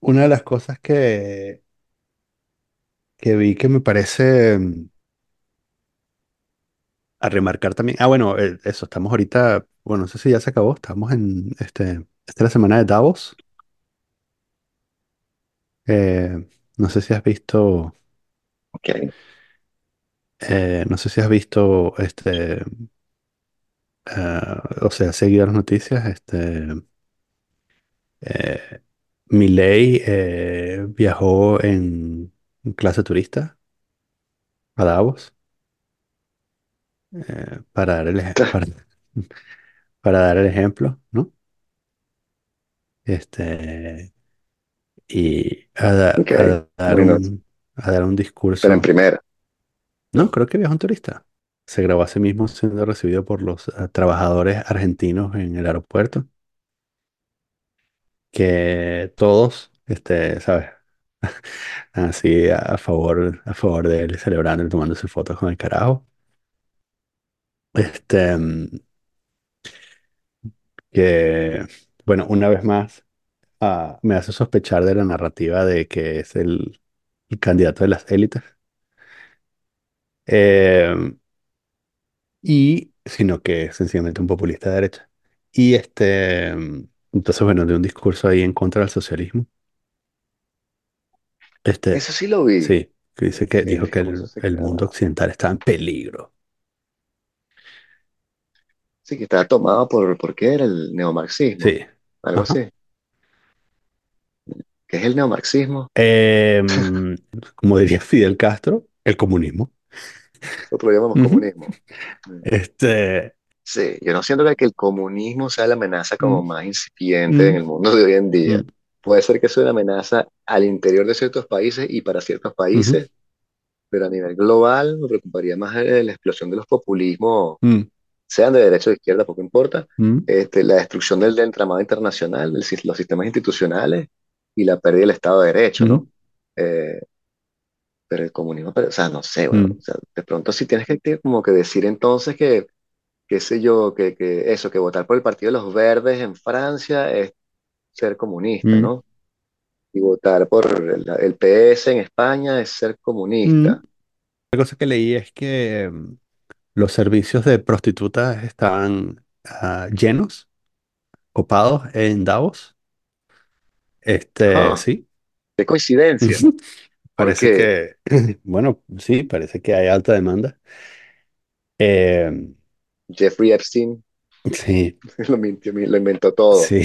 una de las cosas que, que vi que me parece mm, a remarcar también. Ah, bueno, eh, eso, estamos ahorita, bueno, no sé si ya se acabó, estamos en, este, esta es la semana de Davos. Eh, no sé si has visto, Ok. Eh, no sé si has visto, este, ah, o sea, seguido las noticias, este, eh, Milei eh, viajó en clase turista a Davos eh, para dar el, ej- para, para dar el ejemplo, ¿no? Este, y a, da- Ok. a dar Bueno, un, a dar un pero en discurso. primera. No, creo que viajó un turista. Se grabó a sí mismo siendo recibido por los eh, trabajadores argentinos en el aeropuerto, que todos, este, ¿sabes? [laughs] Así a, favor, a favor de él, celebrando y tomándose fotos con el carajo. Este, mm, que, bueno, una vez más, ah, me hace sospechar de la narrativa de que es el candidato de las élites. Eh, y, sino que es sencillamente un populista de derecha. Y este, entonces, bueno, de un discurso ahí en contra del socialismo. Este, Eso sí lo vi. sí, que dice que El dijo que discurso el, se el mundo quedaba. occidental está en peligro. Sí, que estaba tomado por, ¿por qué era el neomarxismo? Sí. Algo Ajá. así. ¿Qué es el neomarxismo? Em, como diría Fidel Castro, el comunismo. Nosotros lo llamamos comunismo. Mm. Este, Sí, yo no siento que el comunismo sea la amenaza como mm, más incipiente en mm, el mundo de hoy en día. Puede ser que sea una amenaza al interior de ciertos países y para ciertos países, pero a nivel global me preocuparía más la explosión de los populismos, sean de derecha o de izquierda, poco importa, este, la destrucción del, del entramado internacional, sis- los sistemas institucionales y la pérdida del Estado de Derecho, ¿no? Eh, pero el comunismo, pero, o sea, no sé, mm, o sea, de pronto sí tienes que que como que decir entonces que qué sé yo, que, que eso, que votar por el Partido de los Verdes en Francia es ser comunista, mm, ¿no? Y votar por el, el PS en España es ser mm. comunista. La cosa que leí es que em, los servicios de prostitutas estaban ah, llenos, copados en Davos. Este, Ah, sí. qué coincidencia, [laughs] Parece porque que, [clears throat] bueno, sí, parece que hay alta demanda. Eh, Jeffrey Epstein sí, [laughs] lo, mintió- lo inventó todo. sí.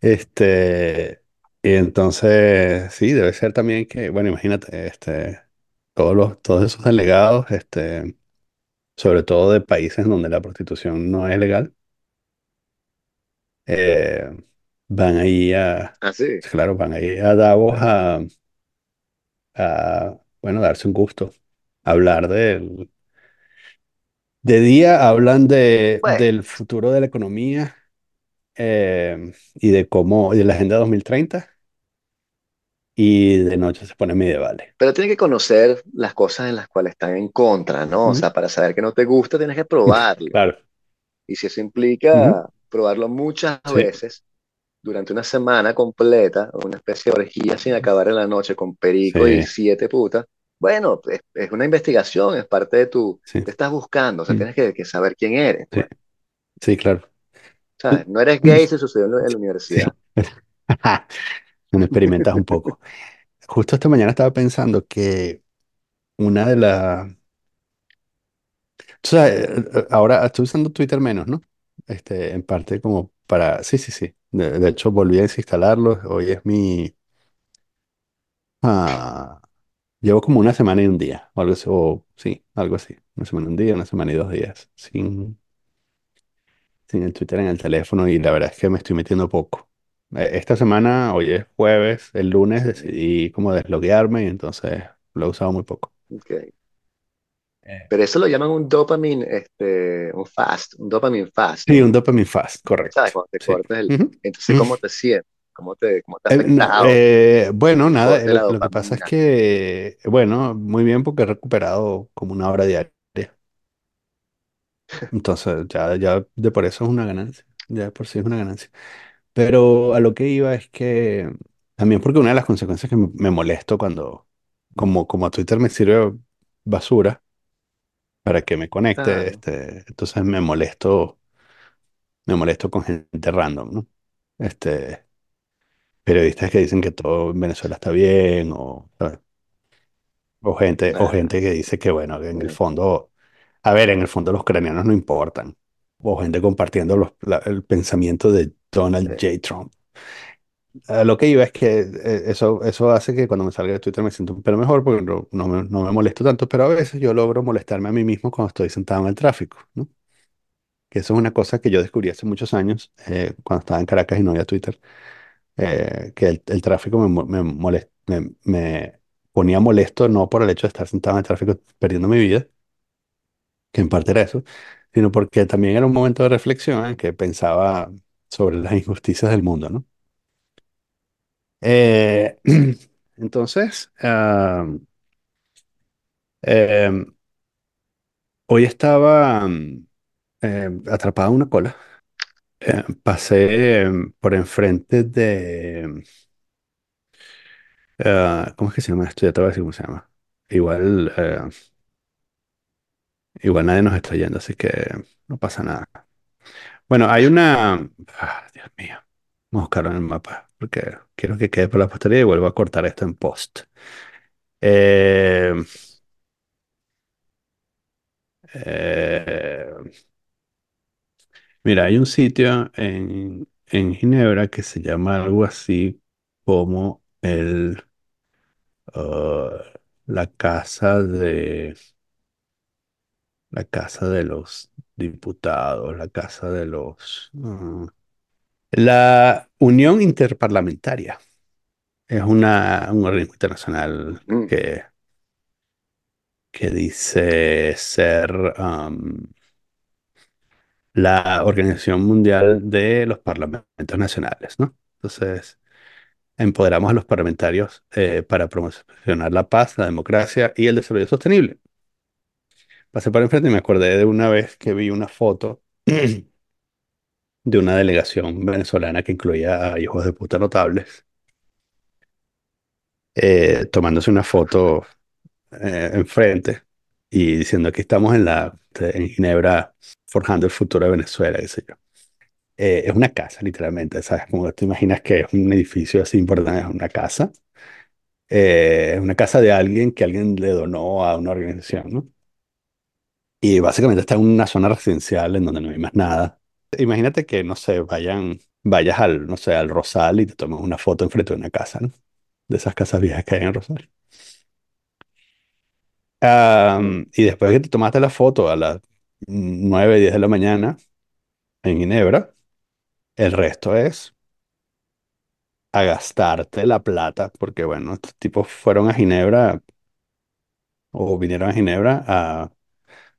Este, y entonces, sí, debe ser también que, bueno, imagínate, este, todos los, todos esos delegados, este, sobre todo de países donde la prostitución no es legal, eh, van ahí a, Así. claro, van ahí a Davos a, a, bueno, darse un gusto, hablar del, de día hablan de, Bueno, del futuro de la economía eh, y de cómo, y de la Agenda 2030 y de noche se pone medievales. pero tiene que conocer las cosas en las cuales están en contra, ¿no? O Ujú. sea, para saber que no te gusta, tienes que probarlo. [laughs] Claro. Y si eso Ujú. implica probarlo muchas Sí, veces, durante una semana completa, una especie de orgía sin acabar en la noche con perico y siete putas, bueno, es, es una investigación, es parte de tu, sí, te estás buscando, o sea, mm, tienes que, que saber quién eres, sí, pues, sí, claro. ¿sabes? No eres gay, se sucedió en la, universidad. [laughs] Me [laughs] experimentas un poco. justo esta mañana estaba pensando que una de las... Tú sabes, eh, eh, ahora estoy usando Twitter menos, ¿no? Este, en parte como para... Sí, sí, sí. De, de hecho, volví a desinstalarlo. Hoy es mi... ah, llevo como una semana y un día, o algo así, o sí, algo así. Una semana y un día, una semana y dos días, sin, sin el Twitter en el teléfono y la verdad es que me estoy metiendo poco. Eh, Esta semana, hoy es jueves, el lunes decidí como desloguearme y entonces lo he usado muy poco. Ok. Eh, Pero eso lo llaman un dopamine, este, un fast, un dopamine fast, Sí, un un, dopamine fast, ¿sabes? correcto. Cuando te Sí. cortas el... Ujú, Entonces, ujú. ¿cómo te sientes? ¿Cómo te, cómo te Eh, eh, bueno, nada, eh, lo, que pasa es que, bueno, muy bien porque he recuperado como una hora diaria. Entonces, ya, ya de por eso es una ganancia. Ya de por sí es una ganancia. Pero a lo que iba es que también porque una de las consecuencias que me, me molesto cuando, como, como a Twitter me sirve basura para que me conecte, Claro, este, entonces me molesto, me molesto con gente random, ¿no? Este, periodistas que dicen que todo en Venezuela está bien, o, ¿sabes? O gente, o gente que dice que, bueno, que en el fondo, a ver, en el fondo los ucranianos no importan. O gente compartiendo los- la- el pensamiento de Donald J. Trump. Lo que iba es que eh, eso, eso hace que cuando me salga de Twitter me siento un pelo mejor porque no, no me, no me molesto tanto, pero a veces yo logro molestarme a mí mismo cuando estoy sentado en el tráfico. Que eso es una cosa que yo descubrí hace muchos años, eh, cuando estaba en Caracas y no había Twitter, eh, que el, tráfico me, me, me, me ponía molesto no por el hecho de estar sentado en el tráfico perdiendo mi vida, que en parte era eso, sino porque también era un momento de reflexión en que pensaba sobre las injusticias del mundo, ¿no? Eh, [clears throat] entonces, eh, hoy estaba mm, eh, atrapado en una cola. Eh, pasé por enfrente de... ah, ¿cómo es que se llama esto? Ya te voy a decir cómo se llama. Igual, eh, igual nadie nos está yendo, así que no pasa nada. Bueno, hay una... ah, Dios mío. Vamos a buscarlo en el mapa, porque quiero que quede por la posteridad y vuelvo a cortar esto en post. Eh, Mira, hay un sitio en, en Ginebra que se llama algo así como el, ah, la casa de, la casa de los diputados, la casa de los, ah, la Unión Interparlamentaria. Es una, un organismo internacional mm, que, que dice ser am, la Organización Mundial de los Parlamentos Nacionales, ¿no? Entonces, Empoderamos a los parlamentarios eh, para promocionar la paz, la democracia y el desarrollo sostenible. Pasé por enfrente y me acordé de una vez que vi una foto [clears throat] de una delegación venezolana que incluía a hijos de puta notables, eh, tomándose una foto eh, enfrente y diciendo que estamos en la en Ginebra forjando el futuro de Venezuela, qué sé yo. Eh, es una casa, literalmente, ¿sabes? Como te imaginas que es un edificio así importante, es una casa. Eh, es una casa de alguien que alguien le donó a una organización, ¿no? Y básicamente está en una zona residencial en donde no hay más nada. Imagínate que, no sé, vayan, vayas al, no sé, al Rosal y te tomes una foto enfrente de una casa, ¿no? De esas casas viejas que hay en Rosal. y después que te tomaste la foto a las 9 10 de la mañana en Ginebra, el resto es a gastarte la plata, porque bueno, estos tipos fueron a Ginebra o vinieron a Ginebra a,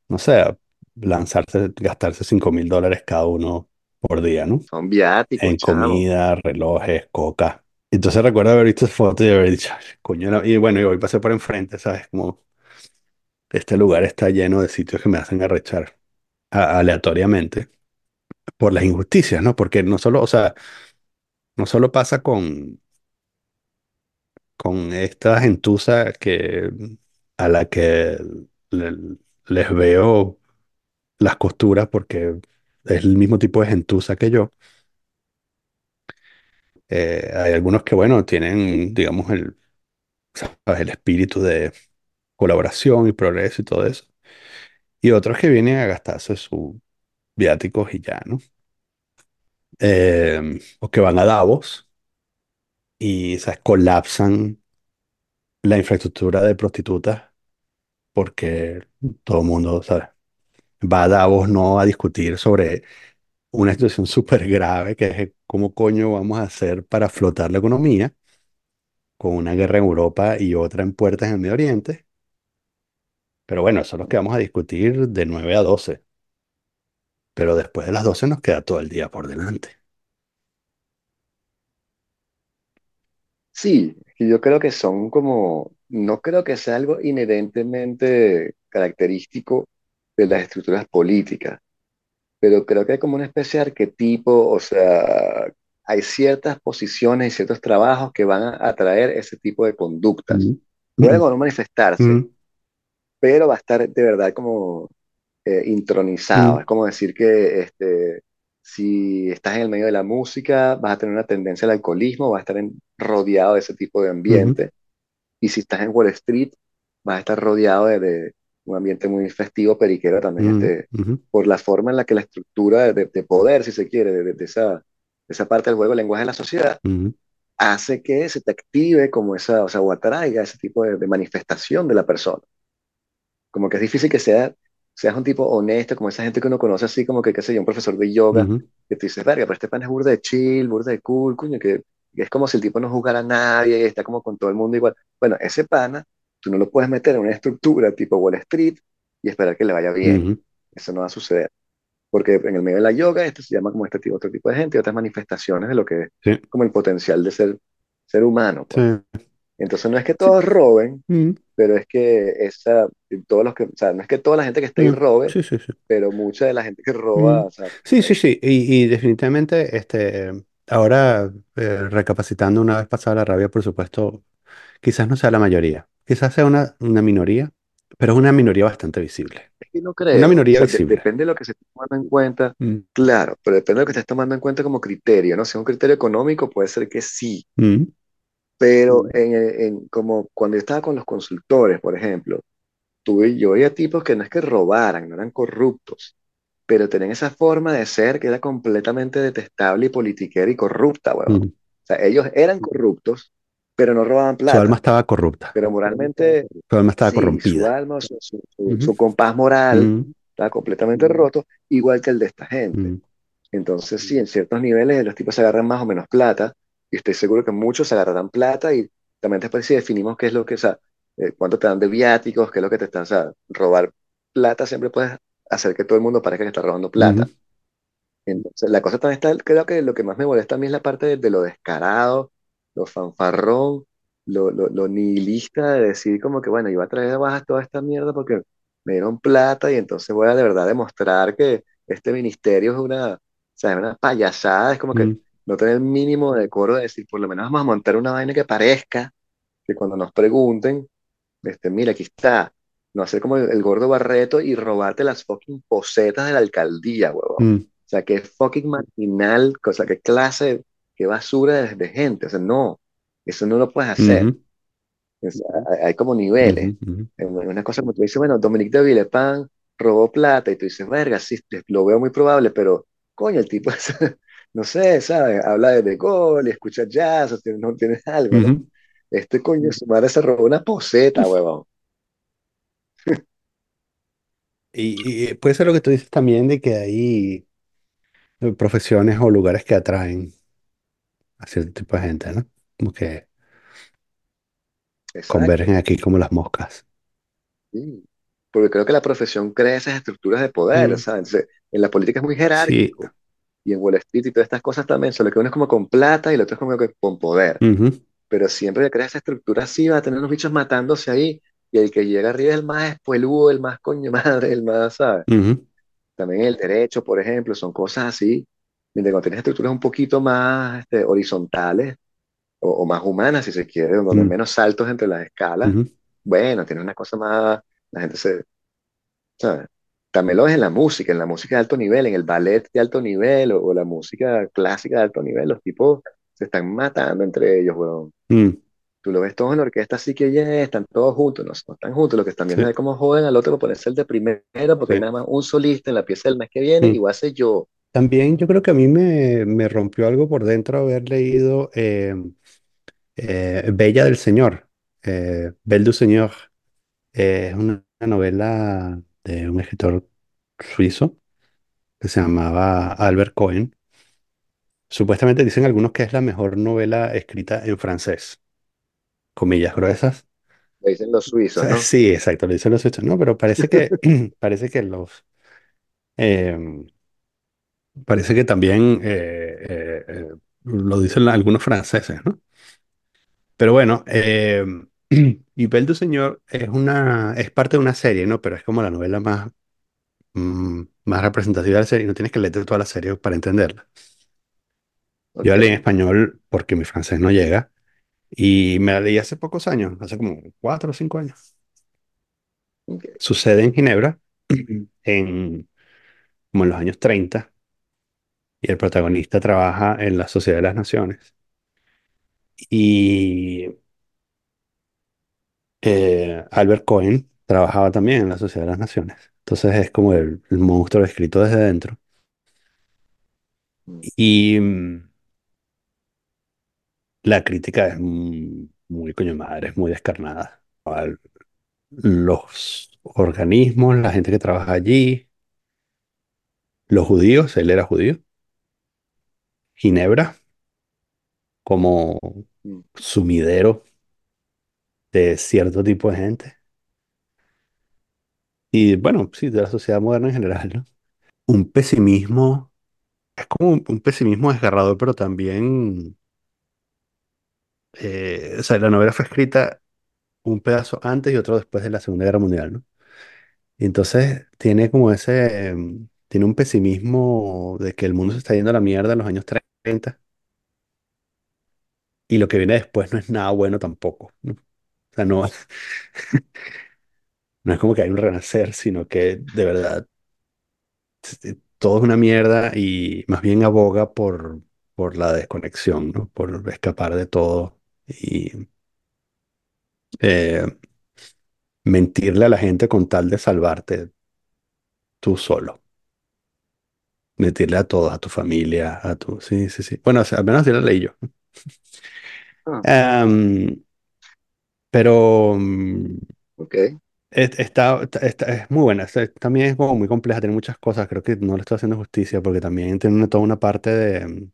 no sé, a lanzarse, gastarse cinco mil dólares cada uno por día, ¿no? Son viáticos, en chamo. comida, relojes, coca. Entonces recuerdo haber visto esa foto y haber dicho, "Ay, coño, no". y bueno, y hoy pasé por enfrente, ¿sabes? Como este lugar está lleno de sitios que me hacen arrechar a- aleatoriamente por las injusticias, ¿no? Porque no solo, o sea, no solo pasa con, con esta gentuza que a la que le- les veo las costuras porque es el mismo tipo de gentuza que yo. Eh, hay algunos que, bueno, tienen, digamos, el. El espíritu de colaboración y progreso y todo eso. Y otros que vienen a gastarse sus viáticos y ya, ¿no? Eh, o que van a Davos y, ¿sabes? Colapsan la infraestructura de prostitutas porque todo el mundo, ¿sabes? Va a Davos no a discutir sobre una situación [laughs] súper grave que es cómo coño vamos a hacer para flotar la economía con una guerra en Europa y otra en puertas en el Medio Oriente. Pero bueno, eso es lo que vamos a discutir de 9 a 12. Pero después de las 12 nos queda todo el día por delante. Sí, yo creo que son como, no creo que sea algo inherentemente característico de las estructuras políticas, pero creo que hay como una especie de arquetipo, o sea, hay ciertas posiciones y ciertos trabajos que van a atraer ese tipo de conductas. Mm, Luego no manifestarse, mm, pero va a estar de verdad como eh, intronizado. mm, Es como decir que este, si estás en el medio de la música, vas a tener una tendencia al alcoholismo, vas a estar en- rodeado de ese tipo de ambiente. Y si estás en Wall Street, vas a estar rodeado de, de un ambiente muy festivo, periquero también, mm, este, mm, por la forma en la que la estructura de, de- de poder, si se quiere, de, de- esa, de esa parte del juego, el lenguaje de la sociedad, mm, hace que se te active como esa, o sea, o atraiga ese tipo de manifestación de la persona. Como que es difícil que sea, seas un tipo honesto, como esa gente que uno conoce así, como que, qué sé yo, un profesor de yoga, mm, que tú dices, verga, pero este pan es burda de chill, burda de cool, coño, que, que es como si el tipo no jugara a nadie, está como con todo el mundo igual. Bueno, ese pana, tú no lo puedes meter en una estructura tipo Wall Street y esperar que le vaya bien. mm, Eso no va a suceder. Porque en el medio de la yoga, esto se llama como este tipo, otro tipo de gente y otras manifestaciones de lo que es sí, como el potencial de ser, ser humano, sí, pues. Entonces no es que sí, todos roben, mm, pero es que esa, todos los que, o sea, no es que toda la gente que está ahí robe, sí, sí, sí. pero mucha de la gente que roba, o sea, Sí, sí, sí. Y, y definitivamente, este, ahora eh, recapacitando una vez pasada la rabia, por supuesto, quizás no sea la mayoría, quizás sea una, una minoría, pero es una minoría bastante visible. es que no Una creo, o minoría sea, de- visible. depende de lo que se esté tomando en cuenta, Mm, claro, pero depende de lo que estés tomando en cuenta como criterio, ¿no? Si es un criterio económico, puede ser que sí, mm, pero en, en- como cuando yo estaba con los consultores, por ejemplo, tuve, yo veía tipos que no es que robaran, no eran corruptos, pero tenían esa forma de ser que era completamente detestable y politiquera y corrupta, huevón. mm. O sea, ellos eran corruptos, pero no robaban Su alma plata. estaba corrupta, Pero moralmente, su alma estaba sí, su alma, su, compás moral mm, estaba completamente roto, igual que el de esta gente. mm, Entonces, sí, en ciertos niveles los tipos se agarran más o menos plata, y estoy seguro que muchos se agarrarán plata, y también después si definimos qué es lo que, o sea, eh, cuánto te dan de viáticos, qué es lo que te están, o sea, robar plata siempre puedes hacer que todo el mundo parezca que está robando plata. Entonces, la cosa también está, creo que lo que más me molesta a mí es la parte de, de lo descarado, lo fanfarrón, lo, lo, lo nihilista de decir como que, bueno, yo voy a traer de bajas toda esta mierda porque me dieron plata y entonces voy a de verdad demostrar que este ministerio es una, o sea, es una payasada, es como que mm, no tener el mínimo de decoro de decir, por lo menos vamos a montar una vaina que parezca que cuando nos pregunten, este, mira, aquí está, no hacer como el, el gordo Barreto y robarte las fucking posetas de la alcaldía, huevón. mm, O sea, qué fucking marginal, o sea, qué clase, qué basura de, de gente. O sea, no, eso no lo puedes hacer. ujú, O sea, hay, como niveles. Una cosa como tú dices, bueno, Dominique de Villepin robó plata y tú dices, verga, sí, lo veo muy probable, pero coño, el tipo, [laughs] es, no sé, ¿sabes? Habla de De y escucha jazz, o no tiene algo. Este coño, su madre se robó una poseta, huevón. Y, y puede ser lo que tú dices también de que hay eh, profesiones o lugares que atraen a cierto tipo de gente, ¿no? Como que Exacto. convergen aquí como las moscas. Sí, porque creo que la profesión crea esas estructuras de poder, Mm, ¿sabes? Entonces, en la política es muy sí. jerárquico y en Wall Street y todas estas cosas también, solo que uno es como con plata y el otro es como que con poder, Ujú, pero siempre que crea esa estructura así va a tener los bichos matándose ahí y el que llega arriba es el más espueludo, el más coño [laughs] madre, el más, ¿sabes? ujú, También el derecho, por ejemplo, son cosas así, mientras cuando tienes estructuras un poquito más este, horizontales o, o más humanas, si se quiere, donde hay mm, menos saltos entre las escalas, bueno, tienes una cosa más, la gente se ¿sabes? También lo ves en la música, en la música de alto nivel, en el ballet de alto nivel o, o la música clásica de alto nivel. Los tipos se están matando entre ellos, weón. mm. Tú lo ves todos en la orquesta, así que ya están todos juntos, no, no están juntos, lo que están viendo Sí, es cómo joden al otro para ponerse el de primero, porque hay sí. nada más un solista en la pieza del mes que viene, Mm. y voy a ser yo. También yo creo que a mí me, me rompió algo por dentro haber leído eh, eh, Bella del Señor, eh, Belle du Seigneur. Eh, es una, una novela de un escritor suizo que se llamaba Albert Cohen. Supuestamente dicen algunos que es la mejor novela escrita en francés, comillas gruesas. Lo dicen los suizos, [laughs] sí, exacto, lo dicen los hechos, no, pero parece que, [clears throat] parece que los, eh, parece que también eh, eh, eh, lo dicen algunos franceses, ¿no? Pero bueno, eh, [clears throat] y Belle du Señor es una, es parte de una serie, ¿no? Pero es como la novela más, mm, más representativa de la serie, no tienes que leer toda la serie para entenderla. Yo la leí en español porque mi francés no llega y me la leí hace pocos años, hace como cuatro o cinco años. ok. Sucede en Ginebra, [clears throat] en, como en los años 30 y el protagonista trabaja en la Sociedad de las Naciones. Y eh, Albert Cohen trabajaba también en la Sociedad de las Naciones. Entonces es como el, el monstruo escrito desde dentro. Mm, Y mm, la crítica es mm, muy coño madre, es muy descarnada. Al- Los organismos, la gente que trabaja allí, los judíos, él era judío, Ginebra como mm, sumidero de cierto tipo de gente. Y bueno, sí, de la sociedad moderna en general, ¿no? Un pesimismo, es como un, un pesimismo desgarrador, pero también, eh, o sea, la novela fue escrita un pedazo antes y otro después de la Segunda Guerra Mundial, ¿no? Y entonces tiene como ese, em, tiene un pesimismo de que el mundo se está yendo a la mierda en los años 30 y lo que viene después no es nada bueno tampoco. O sea, [laughs] no, es como que hay un renacer, sino que de verdad este, todo es una mierda y más bien aboga por, por la desconexión, ¿no? Por escapar de todo y eh, mentirle a la gente con tal de salvarte tú solo. Mentirle a todos, a tu familia, a tu... Sí, sí, sí. Bueno, o sea, al menos así la leí yo. ah, Am, pero ok. es- está, está- es muy buena. También es como muy compleja, tiene muchas cosas. Creo que no le estoy haciendo justicia porque también tiene una- toda una parte de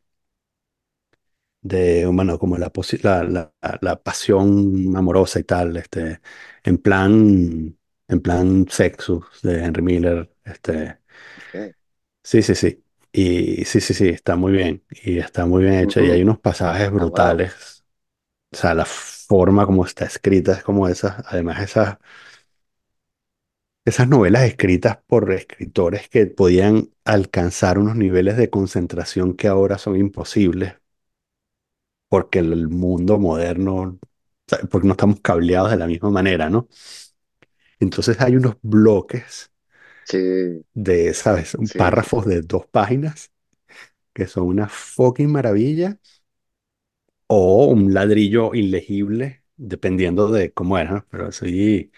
de, bueno, como la, la, la, la pasión amorosa y tal, este, en plan, en plan Sexus de Henry Miller, este. Sí, sí, sí, y sí, sí, sí, está muy bien, y está muy bien hecha, y hay unos pasajes Ah, wow. brutales, o sea, la forma como está escrita es como esas, además esas, esas novelas escritas por escritores que podían alcanzar unos niveles de concentración que ahora son imposibles porque el mundo moderno, o sea, porque no estamos cableados de la misma manera, ¿no? Entonces hay unos bloques Sí, de, ¿sabes? Un sí, párrafos de dos páginas que son una fucking maravilla o un ladrillo ilegible, dependiendo de cómo era, ¿no? Pero sí,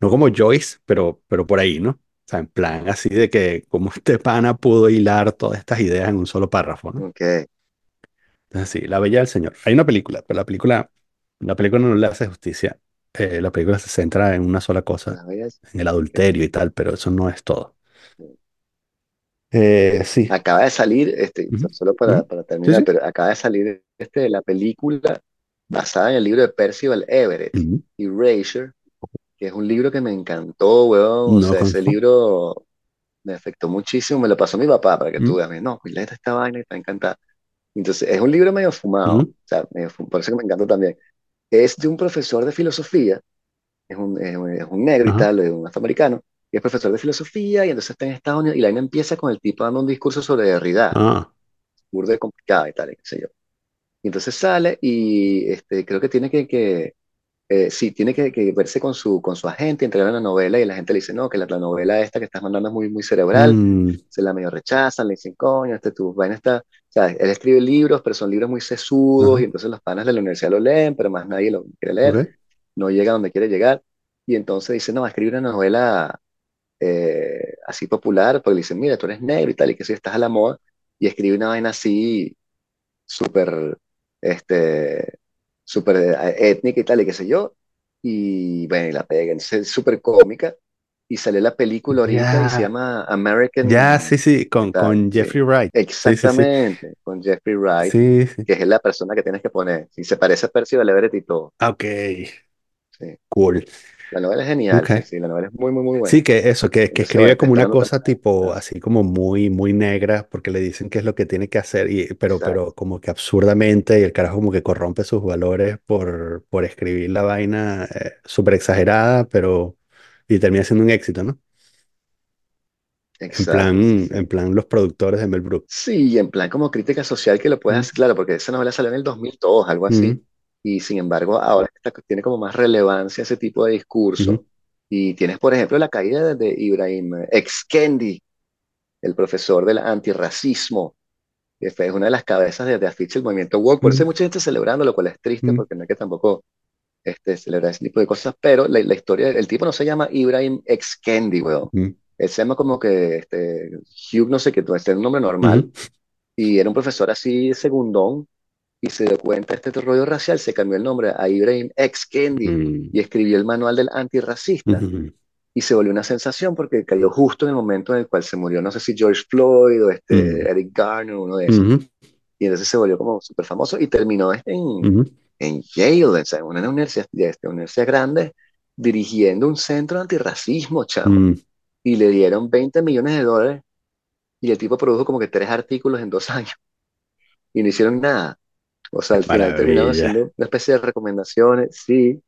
no como Joyce, pero, pero por ahí, ¿no? O sea, en plan así de que como este pana pudo hilar todas estas ideas en un solo párrafo, ¿no? Ok. Entonces sí, La Bella del Señor. Hay una película, pero la película, la película no le hace justicia. Eh, la película se centra en una sola cosa, en el adulterio y tal, pero eso no es todo. Eh, sí. Acaba de salir, este, Ujú, so- solo para, ujú. para Sí, terminar, sí. pero acaba de salir este, la película basada en el libro de Percival Everett, Ujú. Erasure, que es un libro que me encantó, weón. O No lo sea, ese libro me afectó muchísimo. Me lo pasó mi papá para que tú veas. No, pues léete esta vaina está encantada. Entonces, es un libro medio fumado, o sea, medio fu- por eso que me encantó también. Es de un profesor de filosofía, es un, es un, es un negro y Ajá. tal, es un afroamericano, y es profesor de filosofía, y entonces está en Estados Unidos, y la vaina empieza con el tipo dando un discurso sobre Derrida, Ah, burda complicada y tal, y qué sé yo. Y entonces sale y este, creo que tiene que, que, eh, sí, tiene que, que verse con su, con su agente, entregar una novela y la gente le dice, no, que la, la novela esta que estás mandando es muy, muy cerebral, Mm, se la medio rechazan, le dicen, coño, este tu vaina está, o sea, él escribe libros, pero son libros muy sesudos y entonces los panas de la universidad lo leen, pero más nadie lo quiere leer, ok. no llega a donde quiere llegar y entonces dice, no, va a escribir una novela eh, así popular, porque le dicen, mira, tú eres negro y tal, y que si estás a la moda, y escribe una vaina así súper, este, súper eh, étnica y tal, y qué sé yo, y bueno, y la pega, entonces es súper cómica, y sale la película ahorita y se llama ya, American, sí, sí, ¿qué con, con Jeffrey Wright. Sí, sí, sí. exactamente, con Jeffrey Wright, que es la persona que tienes que poner, si se parece a Percy Everett y todo, Ok, sí. cool. La novela es genial, Ok. sí, sí, la novela es muy, muy, muy Sí, buena. que eso, que, que escribe como una cosa tipo así como muy, muy negra, porque le dicen qué es lo que tiene que hacer, y, pero, Exacto, pero como que absurdamente, y el carajo como que corrompe sus valores por, por escribir la vaina eh, súper exagerada, pero y termina siendo un éxito, ¿no? En exacto, sí, plan, sí. en plan los productores de Mel Brooks. Sí, en plan como crítica social que lo hacer, claro, porque esa novela salió en el 2002, algo mm, así, y sin embargo ahora está- tiene como más relevancia ese tipo de discurso. Y tienes, por ejemplo, la caída de, de Ibrahim Exkendi, el profesor del antirracismo, que fue una de las cabezas de, de afiche del movimiento woke. Por eso mm, hay mucha gente celebrando, lo cual es triste, mm, porque no hay que tampoco este, celebrar ese tipo de cosas, pero la, la historia, el tipo no se llama Ibrahim Exkendi, weón. Él se llama como que este, Hugh, no sé qué, es un nombre normal y era un profesor así segundón y se dio cuenta de este rollo racial, se cambió el nombre a Ibrahim X Kendi mm, y escribió el manual del antirracista ujú, y se volvió una sensación porque cayó justo en el momento en el cual se murió, no sé si George Floyd o este mm, Eric Garner, uno de esos. ujú, Y entonces se volvió como súper famoso y terminó en, ujú, en Yale, en una universidad, este, universidad grande, dirigiendo un centro antirracismo, chamo. mm. Y le dieron 20 millones de dólares y el tipo produjo como que tres artículos en dos [laughs] años y no hicieron nada. O sea, al final maravilla. haciendo una especie de recomendaciones, sí,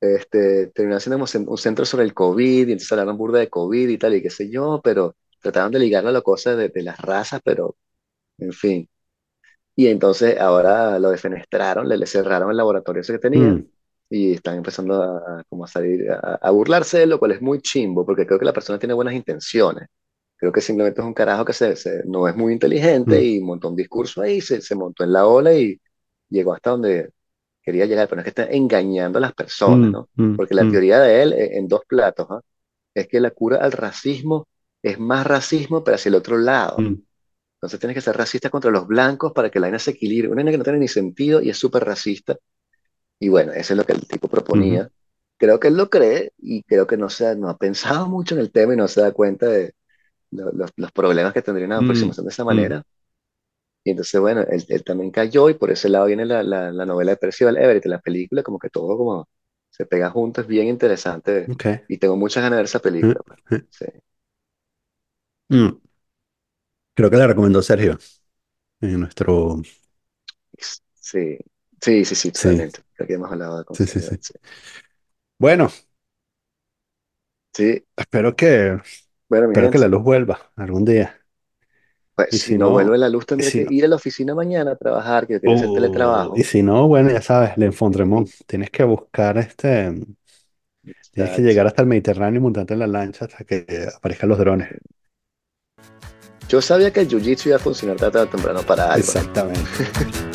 este, como cen- un centro sobre el COVID, y entonces hablaron burda de COVID y tal, y qué sé yo, pero trataron de ligarlo a la cosa de, de las razas, pero, en fin. Y entonces ahora lo defenestraron, le, le cerraron el laboratorio ese que tenía, Mm, y están empezando a, a- como a salir, a, a burlarse de lo cual es muy chimbo, porque creo que la persona tiene buenas intenciones. Creo que simplemente es un carajo que se, se- no es muy inteligente mm, y montó un discurso ahí, se, se montó en la ola y llegó hasta donde quería llegar, pero no es que está engañando a las personas, mm, ¿no? mm, Porque la mm, teoría de él, eh, en dos platos, ¿ah? Es que la cura al racismo es más racismo, pero hacia el otro lado. Entonces tienes que ser racista contra los blancos para que la vaina se equilibre. Una vaina que no tiene ni sentido y es súper racista. Y bueno, eso es lo que el tipo proponía. Creo que él lo cree y creo que no, se, no ha pensado mucho en el tema y no se da cuenta de lo- los, los problemas que tendría una aproximación de esa manera. Y entonces, bueno, él, él también cayó y por ese lado viene la, la, la novela de Percival Everett, la película, como que todo como se pega junto, es bien interesante y tengo muchas ganas de ver esa película. pues. eh. Sí, Mm. Creo que la recomendó Sergio en nuestro... sí, sí, sí, sí, Sí, totalmente. Creo que hemos hablado de sí, sí, conciencia. sí. Sí, Bueno, Sí, espero que, bueno, espero que la luz vuelva algún día. Pues Y si si no no, vuelve la luz y tendré si que no, ir a la oficina mañana a trabajar, que hacer uh, y teletrabajo. si no, bueno, ya sabes, Le Y, Fondremont. Tienes que buscar este, tienes que llegar hasta el Mediterráneo y montarte en la lancha hasta que aparezcan los drones. Yo sabía que el jiu-jitsu iba a funcionar tarde o temprano para algo. Exactamente. [laughs]